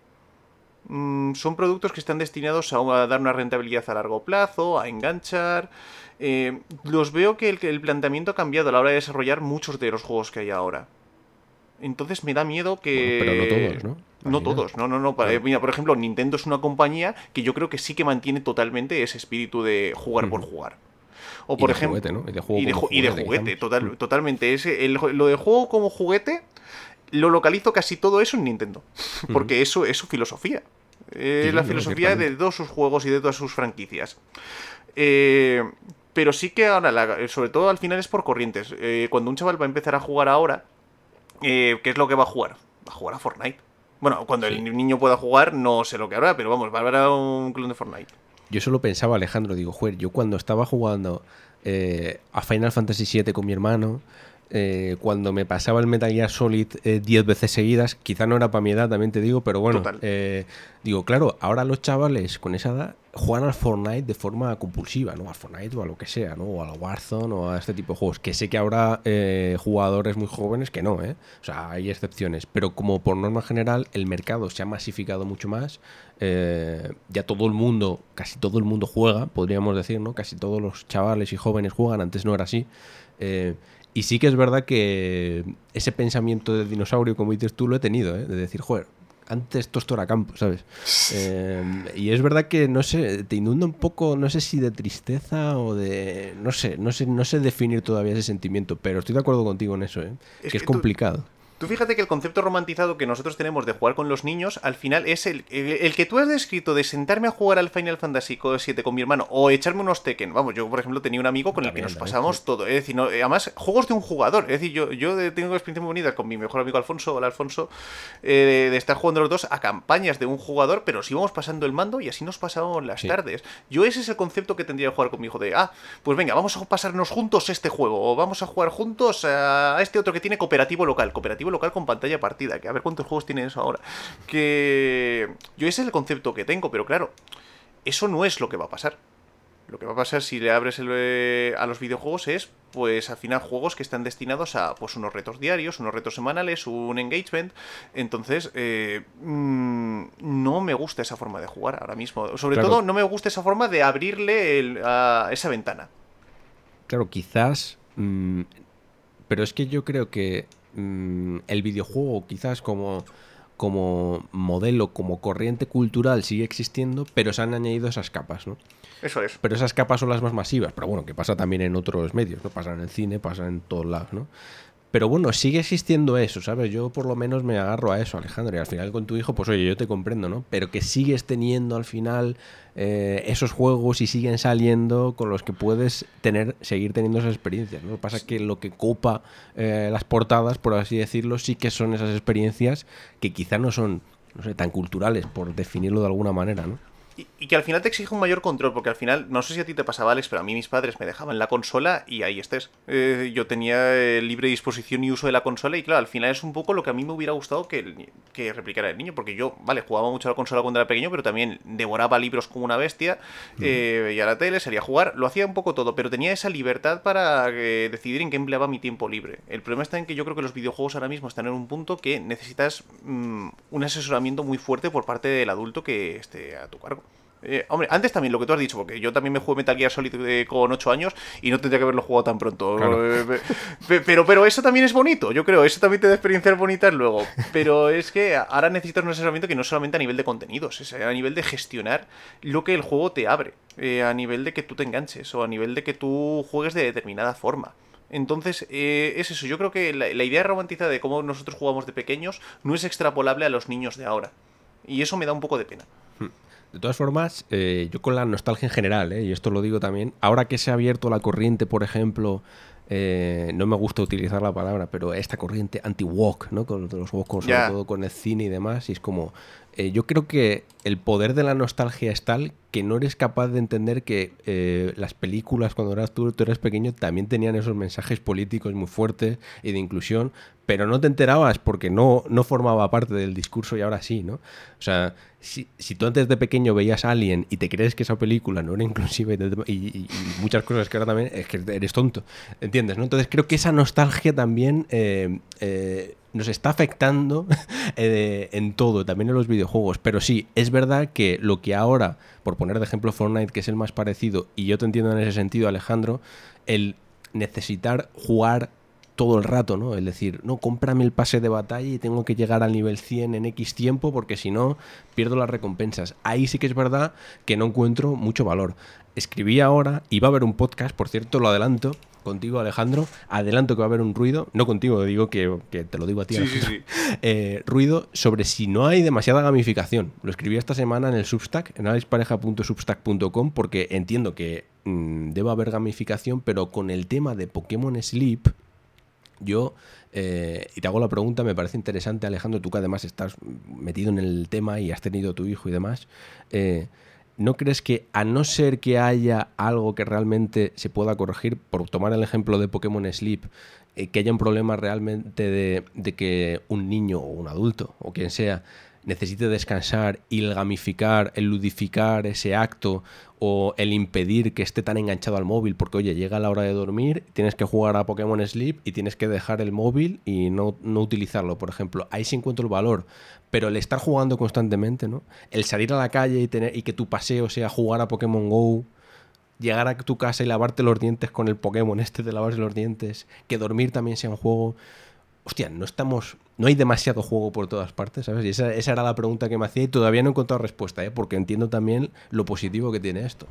Mm, son productos que están destinados a, a dar una rentabilidad a largo plazo, a enganchar. Eh, los veo que el, planteamiento ha cambiado a la hora de desarrollar muchos de los juegos que hay ahora. Entonces me da miedo que... Bueno, pero no todos, ¿no? No todos, no, no, no. para- Claro. Mira, por ejemplo, Nintendo es una compañía que yo creo que sí que mantiene totalmente ese espíritu de jugar por jugar. O Y por de ejemplo, juguete, ¿no? Y de juego y de, y juguete, juguete, total- totalmente. Ese, el- lo de juego como juguete lo localizo casi todo eso en Nintendo. Porque eso es su filosofía. Es Sí, la filosofía de todos sus juegos y de todas sus franquicias. Eh, pero sí que ahora, la- sobre todo al final es por corrientes. Eh, cuando un chaval va a empezar a jugar ahora, eh, ¿qué es lo que va a jugar? Va a jugar a Fortnite. Bueno, cuando Sí. el niño pueda jugar, no sé lo que habrá, pero vamos, va a haber un clon de Fortnite. Yo solo pensaba, Alejandro, digo, joder, yo cuando estaba jugando eh, a Final Fantasy VII con mi hermano, eh, cuando me pasaba el Metal Gear Solid eh, 10 veces seguidas. Quizá no era para mi edad, también te digo, pero bueno. Eh, digo, claro, ahora los chavales con esa edad juegan al Fortnite de forma compulsiva, ¿no? Al Fortnite o a lo que sea, ¿no? O al Warzone o a este tipo de juegos. Que sé que habrá eh, jugadores muy jóvenes que no, ¿eh? O sea, hay excepciones. Pero como por norma general el mercado se ha masificado mucho más, eh, ya todo el mundo, casi todo el mundo juega, podríamos decir, ¿no? Casi todos los chavales y jóvenes juegan, antes no era así. Eh, y sí que es verdad que ese pensamiento de dinosaurio, como dices tú, lo he tenido, ¿eh? De decir, joder, antes era campo, ¿sabes? Eh, y es verdad que, no sé, te inunda un poco, no sé si de tristeza o de... No sé, no sé, no sé definir todavía ese sentimiento, pero estoy de acuerdo contigo en eso, ¿eh? Es que es que complicado. Tú fíjate que el concepto romantizado que nosotros tenemos de jugar con los niños, al final es el, el, el que tú has descrito de sentarme a jugar al Final Fantasy VII con mi hermano o echarme unos Tekken. Vamos, yo por ejemplo tenía un amigo con el que nos pasamos todo. Es decir, no- además, juegos de un jugador. Es decir, yo, yo tengo experiencias muy bonitas con mi mejor amigo Alfonso, hola Alfonso, eh, de estar jugando los dos a campañas de un jugador, pero sí íbamos pasando el mando y así nos pasábamos las Sí. tardes. Yo ese es el concepto que tendría que jugar con mi hijo de, ah, pues venga, vamos a pasarnos juntos este juego o vamos a jugar juntos a este otro que tiene cooperativo local, cooperativo local con pantalla partida, que a ver cuántos juegos tiene eso ahora. Que yo ese es el concepto que tengo, pero claro, eso no es lo que va a pasar. Lo que va a pasar si le abres el, eh, a los videojuegos es, pues al final, juegos que están destinados a pues unos retos diarios, unos retos semanales, un engagement. Entonces, eh, mm, no me gusta esa forma de jugar ahora mismo. Sobre Claro. todo, no me gusta esa forma de abrirle el- a esa ventana. Claro, quizás. mm, pero es que yo creo que mm, el videojuego, quizás como, como modelo, como corriente cultural, sigue existiendo, pero se han añadido esas capas, ¿no? Eso es. Pero esas capas son las más masivas. Pero bueno, que pasa también en otros medios, ¿no? Pasa en el cine, pasa en todos lados, ¿no? Pero bueno, sigue existiendo eso, ¿sabes? Yo por lo menos me agarro a eso, Alejandro. Y al final con tu hijo, pues oye, yo te comprendo, ¿no? Pero que sigues teniendo al final eh, esos juegos y siguen saliendo con los que puedes tener, seguir teniendo esas experiencias, ¿no? Lo que pasa es que lo que copa eh, las portadas, por así decirlo, sí que son esas experiencias que quizá no son, no sé, tan culturales, por definirlo de alguna manera, ¿no? Y que al final te exige un mayor control, porque al final, no sé si a ti te pasaba, Alex, pero a mí mis padres me dejaban la consola y ahí estés. Eh, yo tenía eh, libre disposición y uso de la consola y claro, al final es un poco lo que a mí me hubiera gustado que, el que replicara el niño, porque yo, vale, jugaba mucho a la consola cuando era pequeño, pero también devoraba libros como una bestia, eh, veía la tele, salía a jugar, lo hacía un poco todo, pero tenía esa libertad para eh, decidir en qué empleaba mi tiempo libre. El problema está en que yo creo que los videojuegos ahora mismo están en un punto que necesitas mm, un asesoramiento muy fuerte por parte del adulto que esté a tu cargo. Eh, hombre, antes también lo que tú has dicho, porque yo también me jugué Metal Gear Solid eh, con 8 años y no tendría que haberlo jugado tan pronto. Claro. Eh, pe- pe- pero, pero eso también es bonito, yo creo. Eso también te da experiencias bonitas luego. Pero es que ahora necesitas un asesoramiento que no solamente a nivel de contenidos, es a nivel de gestionar lo que el juego te abre, a nivel de que tú te enganches o a nivel de que tú juegues de determinada forma. Entonces, eh, es eso. Yo creo que la, la idea romantizada de cómo nosotros jugamos de pequeños no es extrapolable a los niños de ahora. Y eso me da un poco de pena. De todas formas, eh, yo con la nostalgia en general, eh, y esto lo digo también, ahora que se ha abierto la corriente, por ejemplo, eh, no me gusta utilizar la palabra, pero esta corriente anti-walk, ¿no? Con los walk, sobre todo con el cine y demás, y es como, eh, yo creo que el poder de la nostalgia es tal que no eres capaz de entender que eh, las películas cuando eras tú, tú eras pequeño también tenían esos mensajes políticos muy fuertes y de inclusión, pero no te enterabas porque no, no formaba parte del discurso y ahora sí, ¿no? O sea, si, si tú antes de pequeño veías Alien y te crees que esa película no era inclusiva y, y- muchas cosas que ahora también es que eres tonto, ¿entiendes? ¿no? Entonces creo que esa nostalgia también eh, nos está afectando eh, en todo, también en los videojuegos. Pero sí, es verdad que lo que ahora, por poner de ejemplo Fortnite, que es el más parecido, y yo te entiendo en ese sentido, Alejandro, el necesitar jugar todo el rato, ¿no? Es decir, no, cómprame el pase de batalla y tengo que llegar al nivel 100 en X tiempo porque si no, pierdo las recompensas. Ahí sí que es verdad que no encuentro mucho valor. Escribí ahora y va a haber un podcast, por cierto, lo adelanto contigo, Alejandro. Adelanto que va a haber un ruido, no contigo, digo que, que te lo digo a ti. Sí, sí, sí. Eh, ruido sobre si no hay demasiada gamificación. Lo escribí esta semana en el Substack, en alexpareja.substack.com, porque entiendo que mm, debe haber gamificación, pero con el tema de Pokémon Sleep, yo, eh, y te hago la pregunta, me parece interesante, Alejandro, tú que además estás metido en el tema y has tenido tu hijo y demás, eh, ¿no crees que a no ser que haya algo que realmente se pueda corregir, por tomar el ejemplo de Pokémon Sleep, eh, que haya un problema realmente de, que un niño o un adulto o quien sea necesite descansar y el gamificar, el ludificar ese acto o el impedir que esté tan enganchado al móvil, porque oye, llega la hora de dormir, tienes que jugar a Pokémon Sleep y tienes que dejar el móvil y no, no utilizarlo, por ejemplo. Ahí sí encuentro el valor, pero el estar jugando constantemente, ¿no? El salir a la calle y, tener, y que tu paseo sea jugar a Pokémon Go, llegar a tu casa y lavarte los dientes con el Pokémon este de lavarse los dientes, que dormir también sea un juego. Hostia, no estamos. No hay demasiado juego por todas partes, ¿sabes? Y esa, esa era la pregunta que me hacía y todavía no he encontrado respuesta, ¿eh? Porque entiendo también lo positivo que tiene esto.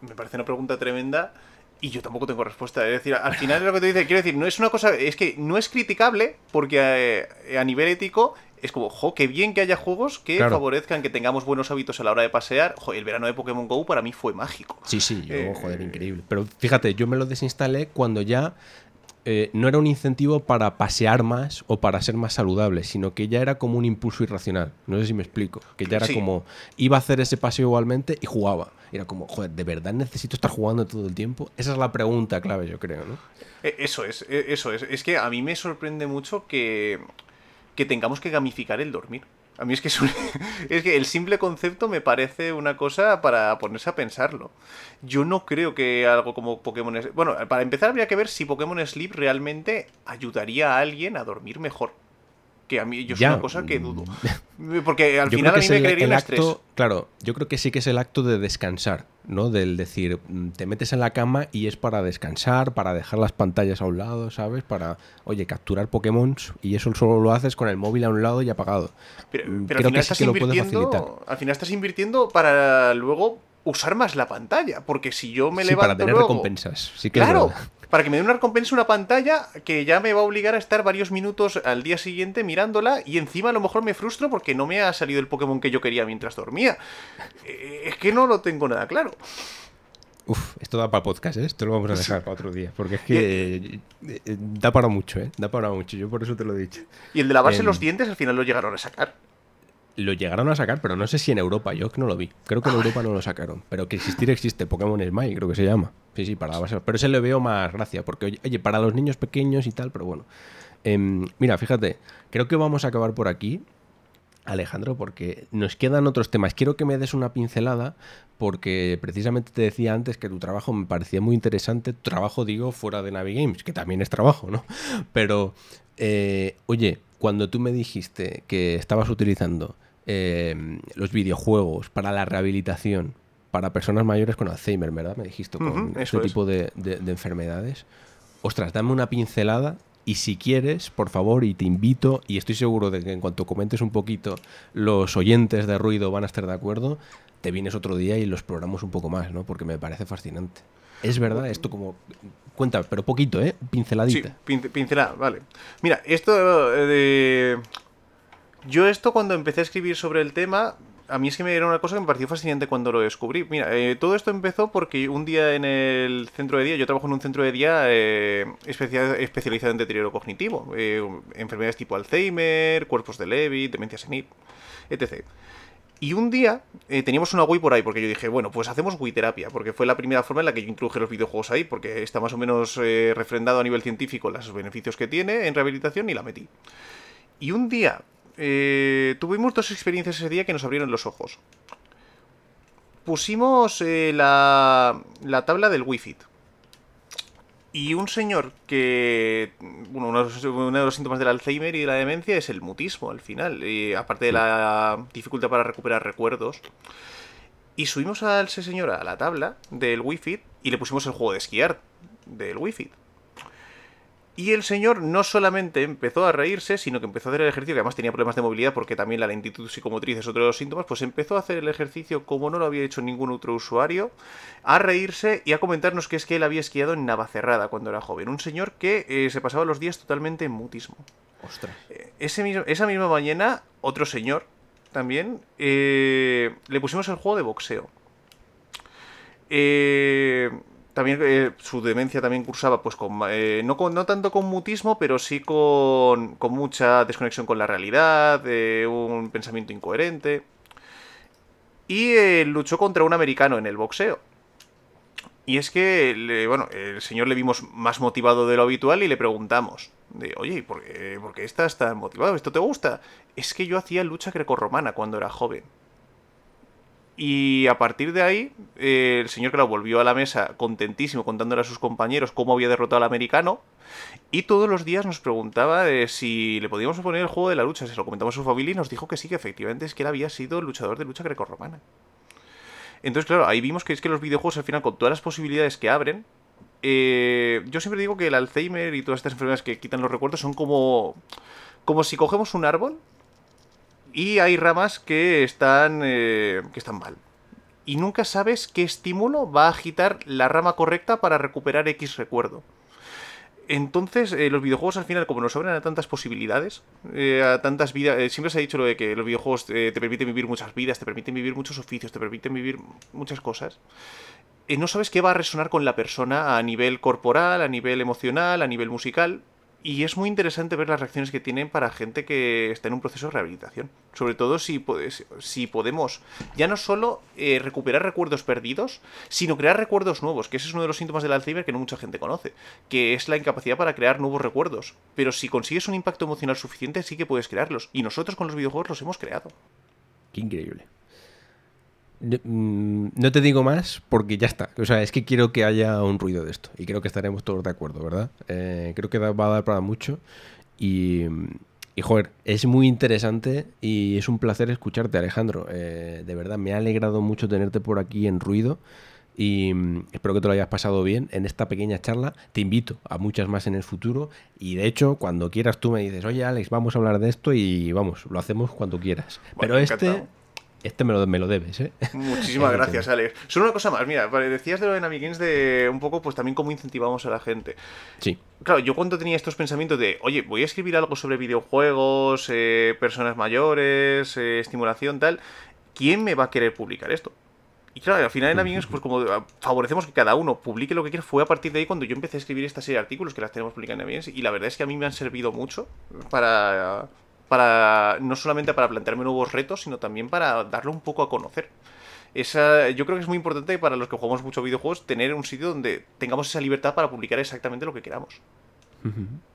Me parece una pregunta tremenda y yo tampoco tengo respuesta. Es decir, al final es lo que te dice, quiero decir, no es una cosa, es que no es criticable porque eh, a nivel ético es como, jo, qué bien que haya juegos que Claro. favorezcan que tengamos buenos hábitos a la hora de pasear. Jo, el verano de Pokémon Go para mí fue mágico. Sí, sí, yo, Eh, joder, increíble. Pero fíjate, yo me lo desinstalé cuando ya eh, no era un incentivo para pasear más o para ser más saludable, sino que ya era como un impulso irracional. No sé si me explico. Que ya era Sí. como, iba a hacer ese paseo igualmente y jugaba. Era como, joder, ¿de verdad necesito estar jugando todo el tiempo? Esa es la pregunta clave, yo creo, ¿no? Eh, Eso es, eso es. Es que a mí me sorprende mucho que, que tengamos que gamificar el dormir. A mí es que es, un- es que el simple concepto me parece una cosa para ponerse a pensarlo. Yo no creo que algo como Pokémon Sleep... Bueno, para empezar habría que ver si Pokémon Sleep realmente ayudaría a alguien a dormir mejor. Que a mí yo es Ya, una cosa que dudo. Porque al Yo final a mí es me el, creería el acto, estrés. claro, yo creo que sí que es el acto de descansar, ¿no? Del decir, mm, te metes en la cama y es para descansar, para dejar las pantallas a un lado, ¿sabes? Para, oye, capturar Pokémon y eso solo lo haces con el móvil a un lado y apagado. Pero, Mm, al final que sí estás que lo facilitar. invirtiendo. Al final estás invirtiendo para luego usar más la pantalla. Porque si yo me sí, levanto. para tener luego- recompensas. Sí que es Claro. Para que me dé una recompensa una pantalla que ya me va a obligar a estar varios minutos al día siguiente mirándola y encima a lo mejor me frustro porque no me ha salido el Pokémon que yo quería mientras dormía. Eh, Es que no lo tengo nada claro. Uf, esto da para podcast, ¿eh? Esto lo vamos a dejar para otro día. Porque es que eh, eh, da para mucho, ¿eh? Da para mucho. Yo por eso te lo he dicho. Y el de lavarse Em. los dientes al final lo llegaron a sacar. Lo llegaron a sacar, pero no sé si en Europa. Yo que no lo vi. Creo que en Europa no lo sacaron. Pero que existir existe. Pokémon Smile, creo que se llama. Sí, sí, para la base. Pero ese le veo más gracia. Porque, oye, oye, para los niños pequeños y tal, pero bueno. Em, mira, fíjate. Creo que vamos a acabar por aquí. Alejandro, porque nos quedan otros temas. Quiero que me des una pincelada, porque precisamente te decía antes que tu trabajo me parecía muy interesante. Tu trabajo, digo, fuera de Navigames, que también es trabajo, ¿no? Pero, eh, oye, cuando tú me dijiste que estabas utilizando eh, los videojuegos para la rehabilitación para personas mayores con Alzheimer, ¿verdad? Me dijiste, con Ujú, este es. tipo de, de- de enfermedades. Ostras, dame una pincelada y si quieres, por favor, y te invito, y estoy seguro de que en cuanto comentes un poquito, los oyentes de ruido van a estar de acuerdo, te vienes otro día y los programamos un poco más, ¿no? Porque me parece fascinante. Es verdad, esto como... Cuenta, pero poquito, ¿eh? Sí, Pinceladita. pin- pincelada, vale. Mira, esto eh, de... Yo esto cuando empecé a escribir sobre el tema, a mí es que me era una cosa que me pareció fascinante cuando lo descubrí. Mira, eh, todo esto empezó porque un día en el centro de día, yo trabajo en un centro de día eh, especia- especializado en deterioro cognitivo, eh, enfermedades tipo Alzheimer, cuerpos de Levy, demencia senil, etc. Y un día teníamos una Wii por ahí, porque yo dije, bueno, pues hacemos Wii terapia, porque fue la primera forma en la que yo introduje los videojuegos ahí, porque está más o menos eh, refrendado a nivel científico los beneficios que tiene en rehabilitación y la metí. Y un día eh, tuvimos dos experiencias ese día que nos abrieron los ojos. Pusimos eh, la, la tabla del Wi-Fi. Y un señor que. Bueno, uno de, los, síntomas del Alzheimer y de la demencia es el mutismo al final. Y aparte de la dificultad para recuperar recuerdos. Y subimos a ese señor a la tabla del Wi-Fi y le pusimos el juego de esquiar del Wi-Fi. Y el señor no solamente empezó a reírse, sino que empezó a hacer el ejercicio, que además tenía problemas de movilidad porque también la lentitud psicomotriz es otro de los síntomas, pues empezó a hacer el ejercicio como no lo había hecho ningún otro usuario, a reírse y a comentarnos que es que él había esquiado en Navacerrada cuando era joven. Un señor que eh, se pasaba los días totalmente en mutismo. Ostras. Eh, Ese mismo- esa misma mañana, otro señor también eh, le pusimos el juego de boxeo. Eh, también eh, su demencia también cursaba, pues con, eh, no, con- no tanto con mutismo, pero sí con, con mucha desconexión con la realidad, un pensamiento incoherente. Y eh, luchó contra un americano en el boxeo. Y es que, le- bueno, el señor le vimos más motivado de lo habitual y le preguntamos, de, oye, ¿y ¿por qué, por qué estás tan motivado? ¿Esto te gusta? Es que yo hacía lucha grecorromana cuando era joven. Y a partir de ahí, eh, el señor, claro, volvió a la mesa contentísimo contándole a sus compañeros cómo había derrotado al americano. Y todos los días nos preguntaba si le podíamos poner el juego de la lucha. Se lo comentamos a su familia y nos dijo que sí, que efectivamente es que él había sido luchador de lucha grecorromana. Entonces, claro, ahí vimos que es que los videojuegos al final, con todas las posibilidades que abren, eh, yo siempre digo que el Alzheimer y todas estas enfermedades que quitan los recuerdos son como, como si cogemos un árbol y hay ramas que están, eh, que están mal. Y nunca sabes qué estímulo va a agitar la rama correcta para recuperar X recuerdo. Entonces, eh, los videojuegos al final, como nos abren a tantas posibilidades, eh, a tantas vidas, siempre se ha dicho lo de que los videojuegos te permiten vivir muchas vidas, te permiten vivir muchos oficios, te permiten vivir muchas cosas. No sabes qué va a resonar con la persona a nivel corporal, a nivel emocional, a nivel musical. Y es muy interesante ver las reacciones que tienen para gente que está en un proceso de rehabilitación. Sobre todo si, podes- si podemos ya no solo eh, recuperar recuerdos perdidos, sino crear recuerdos nuevos, que ese es uno de los síntomas del Alzheimer que no mucha gente conoce, que es la incapacidad para crear nuevos recuerdos. Pero si consigues un impacto emocional suficiente, sí que puedes crearlos. Y nosotros con los videojuegos los hemos creado. Qué increíble. No, mm, no te digo más porque ya está. O sea, es que quiero que haya un ruido de esto. Y creo que estaremos todos de acuerdo, ¿verdad? Eh, creo que va a dar para mucho. Y, y, joder, es muy interesante y es un placer escucharte, Alejandro. Eh, de verdad, me ha alegrado mucho tenerte por aquí en ruido. Y mm, espero que te lo hayas pasado bien en esta pequeña charla. Te invito a muchas más en el futuro. Y de hecho, cuando quieras tú me dices, oye Alex, vamos a hablar de esto y vamos, lo hacemos cuando quieras. Bueno, Pero este, encantado. Este me lo, me lo debes, ¿eh? Muchísimas gracias, Alex. Solo una cosa más, mira, decías de lo de Navigins de un poco, pues también cómo incentivamos a la gente. Sí. Claro, yo cuando tenía estos pensamientos de, oye, voy a escribir algo sobre videojuegos, eh, personas mayores, eh, estimulación, tal, ¿quién me va a querer publicar esto? Y claro, al final en Navigins, pues como ah, favorecemos que cada uno publique lo que quiera, fue a partir de ahí cuando yo empecé a escribir esta serie de artículos que las tenemos publicadas en Navigins, y la verdad es que a mí me han servido mucho para, para no solamente para plantearme nuevos retos, sino también para darlo un poco a conocer. Esa, yo creo que es muy importante para los que jugamos mucho videojuegos tener un sitio donde tengamos esa libertad para publicar exactamente lo que queramos.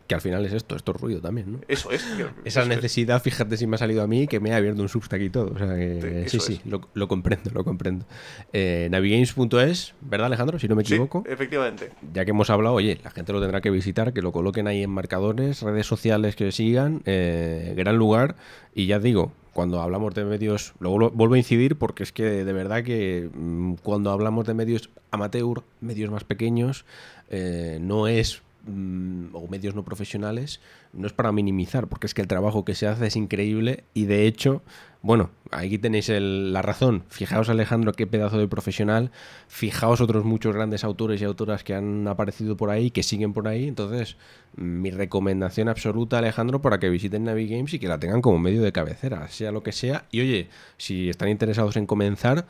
Que al final es esto, esto es ruido también, ¿no? Eso es. Esa eso es. necesidad, fíjate si me ha salido a mí, que me ha abierto un Substack y todo. O sea que sí, sí, es. lo, lo comprendo, lo comprendo. Eh, Navigames.es, ¿verdad, Alejandro? Si no me Sí, equivoco. efectivamente. Ya que hemos hablado, oye, la gente lo tendrá que visitar, que lo coloquen ahí en marcadores, redes sociales que sigan, eh, gran lugar. Y ya digo, cuando hablamos de medios, lo vuelvo, vuelvo a incidir porque es que de verdad que mm, cuando hablamos de medios amateur, medios más pequeños, eh, no es mm, o medios no profesionales, no es para minimizar, porque es que el trabajo que se hace es increíble y de hecho, bueno, aquí tenéis el- la razón. Fijaos Alejandro, qué pedazo de profesional. Fijaos otros muchos grandes autores y autoras que han aparecido por ahí, que siguen por ahí. Entonces, mi recomendación absoluta, Alejandro, para que visiten Navigames y que la tengan como medio de cabecera, sea lo que sea. Y oye, si están interesados en comenzar,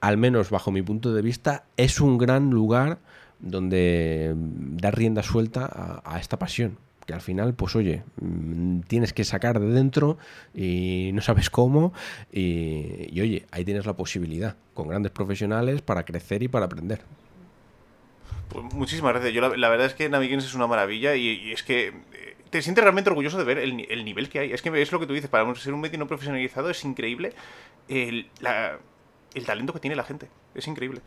al menos bajo mi punto de vista, es un gran lugar donde mm, dar rienda suelta a, a esta pasión. Que al final, pues oye, mm, tienes que sacar de dentro y no sabes cómo. Y, y, oye, ahí tienes la posibilidad con grandes profesionales para crecer y para aprender. Pues muchísimas gracias. Yo la, la verdad es que Navigins es una maravilla y, y es que eh, te sientes realmente orgulloso de ver el, ni- el nivel que hay. Es que es lo que tú dices, para ser un medio no profesionalizado es increíble el, la- el talento que tiene la gente. Es increíble.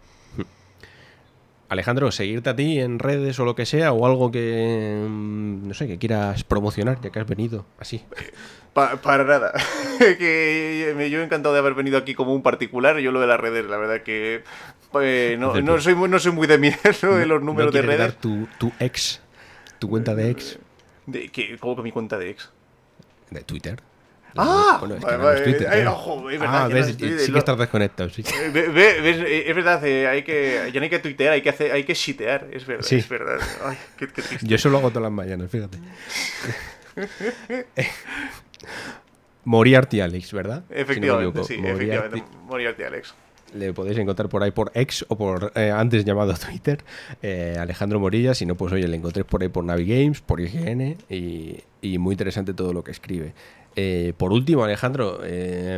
Alejandro, seguirte a ti en redes o lo que sea, o algo que, mm, no sé, que quieras promocionar, ya que has venido así. Pa- para nada. que me- yo encantado de haber venido aquí como un particular. Yo lo de las redes, la verdad que eh, no, no soy, muy- no soy muy de mi eso de los números ¿No de redes. dar tu, tu ex, tu cuenta de ex, De, que, ¿Cómo que mi cuenta de ex? de Twitter? ¡Ah! Bueno, es que Vale, vale, Twitter, ay, claro. ojo, es verdad, Ah, ves, no es Twitter, sí que estás desconectado, sí. Eh, ve- ve- ves, eh, es verdad, eh, hay que, ya no hay que tuitear, hay que, hacer, hay que shitear, es verdad, Sí. es verdad. Ay, qué, qué triste. Yo eso lo hago todas las mañanas, fíjate. Moriarty Alex, ¿verdad? Si no me Efectivamente, sí, Moriarty. efectivamente. Moriarty Alex. Le podéis encontrar por ahí por ex o por eh, antes llamado Twitter, eh, Alejandro Morilla. Si no, pues oye, le encontréis por ahí por Navigames, por IGN y, y muy interesante todo lo que escribe. Eh, por último, Alejandro, eh,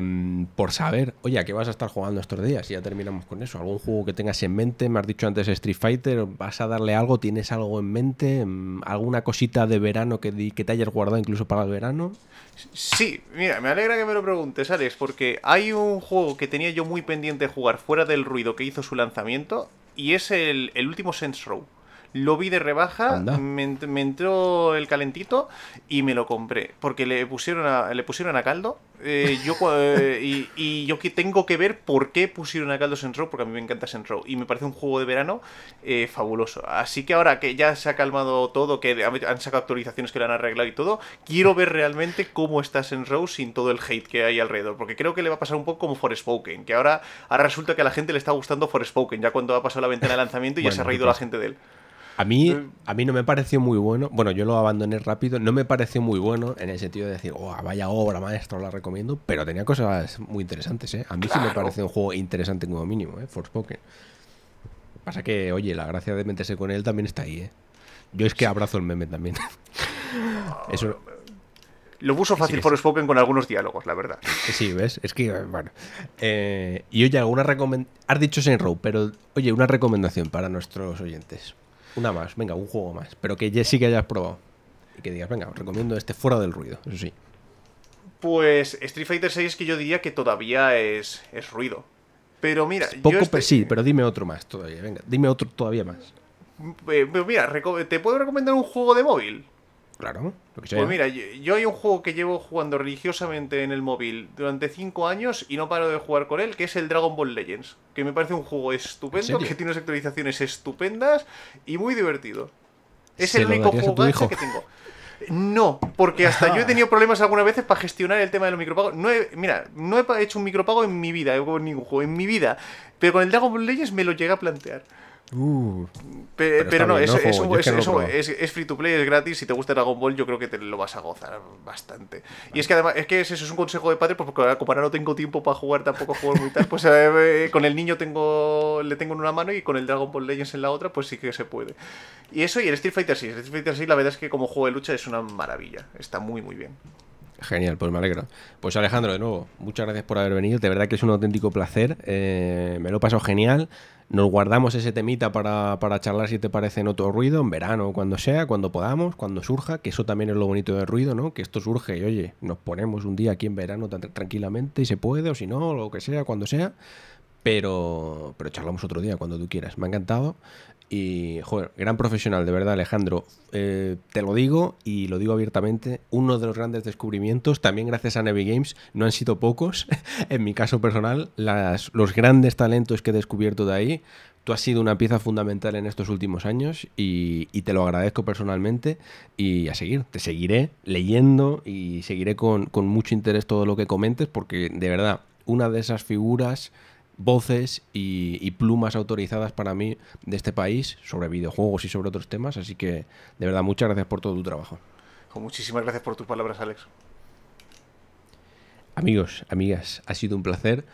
por saber, oye, ¿a qué vas a estar jugando estos días? Y ya terminamos con eso. ¿Algún juego que tengas en mente? Me has dicho antes Street Fighter, ¿vas a darle algo? ¿Tienes algo en mente? Mm, ¿Alguna cosita de verano que, que te hayas guardado incluso para el verano? Sí, mira, me alegra que me lo preguntes, Alex, porque hay un juego que tenía yo muy pendiente de jugar fuera del ruido que hizo su lanzamiento y es el, el último Saints Row. Lo vi de rebaja, me, me entró el calentito y me lo compré. Porque le pusieron a, le pusieron a caldo. eh, yo, eh, y, y yo que tengo que ver por qué pusieron a caldo Row, porque a mí me encanta Row. Y me parece un juego de verano eh, fabuloso. Así que ahora que ya se ha calmado todo, que han sacado actualizaciones que lo han arreglado y todo, quiero ver realmente cómo está Row sin todo el hate que hay alrededor. Porque creo que le va a pasar un poco como Forspoken, que ahora, ahora resulta que a la gente le está gustando Forspoken, ya cuando ha pasado la ventana de lanzamiento y ya se ha reído ¿qué la pasa? gente de él. A mí, a mí no me pareció muy bueno. Bueno, yo lo abandoné rápido. No me pareció muy bueno en el sentido de decir, oh, vaya obra maestra, la recomiendo. Pero tenía cosas muy interesantes, ¿eh? A mí sí me pareció un juego interesante como mínimo, ¿eh? Forspoken. Pasa que, oye, la gracia de meterse con él también está ahí, ¿eh? Yo es que abrazo el meme también. Eso, Lo puso fácil sí. Forspoken con algunos diálogos, la verdad. sí, ¿ves? Es que, bueno. Eh, y oye, alguna recomendación. Has dicho Saint Row, pero, oye, una recomendación para nuestros oyentes. Una más, venga, un juego más. Pero que ya sí que hayas probado. Y que digas, venga, os recomiendo este fuera del ruido, eso sí. Pues Street Fighter 6 que yo diría que todavía es, es ruido. Pero mira, Poco, yo este- pero sí, pero dime otro más todavía, venga, dime otro todavía más. Eh, mira, ¿te puedo recomendar un juego de móvil? Claro, lo que sea. Pues mira, yo, yo hay un juego que llevo jugando religiosamente en el móvil durante 5 años y no paro de jugar con él, que es el Dragon Ball Legends. Que me parece un juego estupendo, que tiene unas actualizaciones estupendas y muy divertido. Es ¿Se el único juego que tengo. No, porque hasta yo he tenido problemas algunas veces para gestionar el tema de los micropagos. No he- mira, no he hecho un micropago en mi vida, con ningún juego, en mi vida. Pero con el Dragon Ball Legends me lo llegué a plantear. Uh, Pe- Pero no, bien, es, free to play, es gratis. Si te gusta Dragon Ball, yo creo que te lo vas a gozar bastante. Y es que además, es que es eso, es un consejo de padre, pues porque como ahora no tengo tiempo para jugar, tampoco juego muy tal, pues eh, con el niño tengo le tengo en una mano y con el Dragon Ball Legends en la otra, pues sí que se puede. Y eso y el Street Fighter 6. El Street Fighter 6, la verdad es que como juego de lucha es una maravilla. Está muy, muy bien. Genial, pues me alegro. Pues Alejandro, de nuevo, muchas gracias por haber venido. De verdad que es un auténtico placer. eh, me lo he pasado genial. Nos guardamos ese temita para, para charlar si te parece en otro ruido, en verano, cuando sea, cuando podamos, cuando surja, que eso también es lo bonito del ruido, ¿no? Que esto surge y oye, nos ponemos un día aquí en verano tan- tranquilamente y se puede, o si no, lo que sea, cuando sea. Pero, pero charlamos otro día, cuando tú quieras. Me ha encantado. Y, joder, gran profesional, de verdad, Alejandro. Eh, te lo digo y lo digo abiertamente. Uno de los grandes descubrimientos, también gracias a Nevi Games, no han sido pocos. en mi caso personal, los grandes talentos que he descubierto de ahí. Tú has sido una pieza fundamental en estos últimos años y, te lo agradezco personalmente. Y a seguir, te seguiré leyendo y seguiré con mucho interés todo lo que comentes, porque de verdad, una de esas figuras voces y, y plumas autorizadas para mí de este país sobre videojuegos y sobre otros temas. Así que, de verdad, muchas gracias por todo tu trabajo. Pues muchísimas gracias por tus palabras, Alex. Amigos, amigas, ha sido un placer.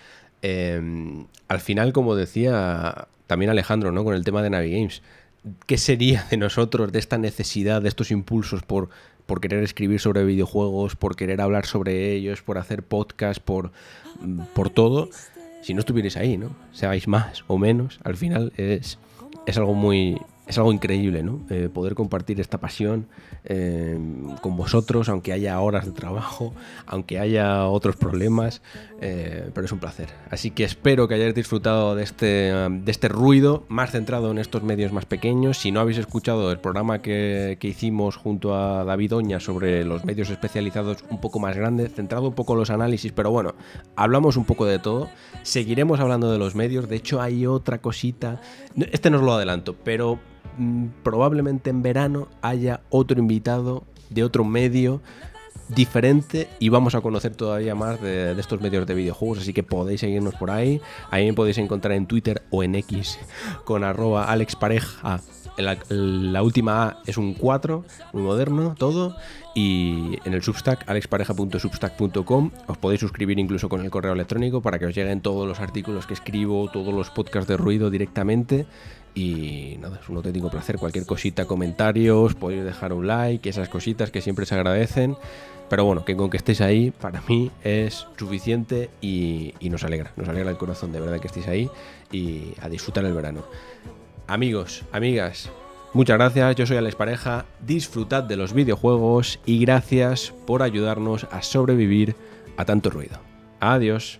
Eh, al final, como decía también Alejandro, ¿no? Con el tema de Navi Games, ¿qué sería de nosotros, de esta necesidad, de estos impulsos por, por querer escribir sobre videojuegos, por querer hablar sobre ellos, por hacer podcast, por, por todo, si no estuvierais ahí, ¿no? Seáis más o menos, al final es, es algo muy, es algo increíble, ¿no? Eh, poder compartir esta pasión eh, con vosotros, aunque haya horas de trabajo, aunque haya otros problemas, eh, pero es un placer. Así que espero que hayáis disfrutado de este, de este ruido más centrado en estos medios más pequeños. Si no habéis escuchado el programa que, que hicimos junto a David Oña sobre los medios especializados un poco más grandes, centrado un poco en los análisis, pero bueno, hablamos un poco de todo. Seguiremos hablando de los medios. De hecho, hay otra cosita. Este no os lo adelanto, pero probablemente en verano haya otro invitado de otro medio diferente y vamos a conocer todavía más de, de estos medios de videojuegos, así que podéis seguirnos por ahí. Ahí me podéis encontrar en Twitter o en X con arroba alexpareja. La, la última A es un 4, muy moderno, todo. Y en el Substack, alexpareja.substack.com, os podéis suscribir incluso con el correo electrónico para que os lleguen todos los artículos que escribo, todos los podcasts de ruido directamente. Y nada, es un auténtico placer. Cualquier cosita, comentarios, podéis dejar un like, esas cositas que siempre se agradecen. Pero bueno, que con que estéis ahí, para mí es suficiente y, nos alegra. Nos alegra el corazón de verdad que estéis ahí y a disfrutar el verano. Amigos, amigas, muchas gracias. Yo soy Alex Pareja. Disfrutad de los videojuegos y gracias por ayudarnos a sobrevivir a tanto ruido. Adiós.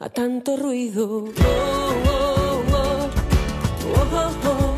A tanto ruido. Oh, oh, oh, oh, oh, oh.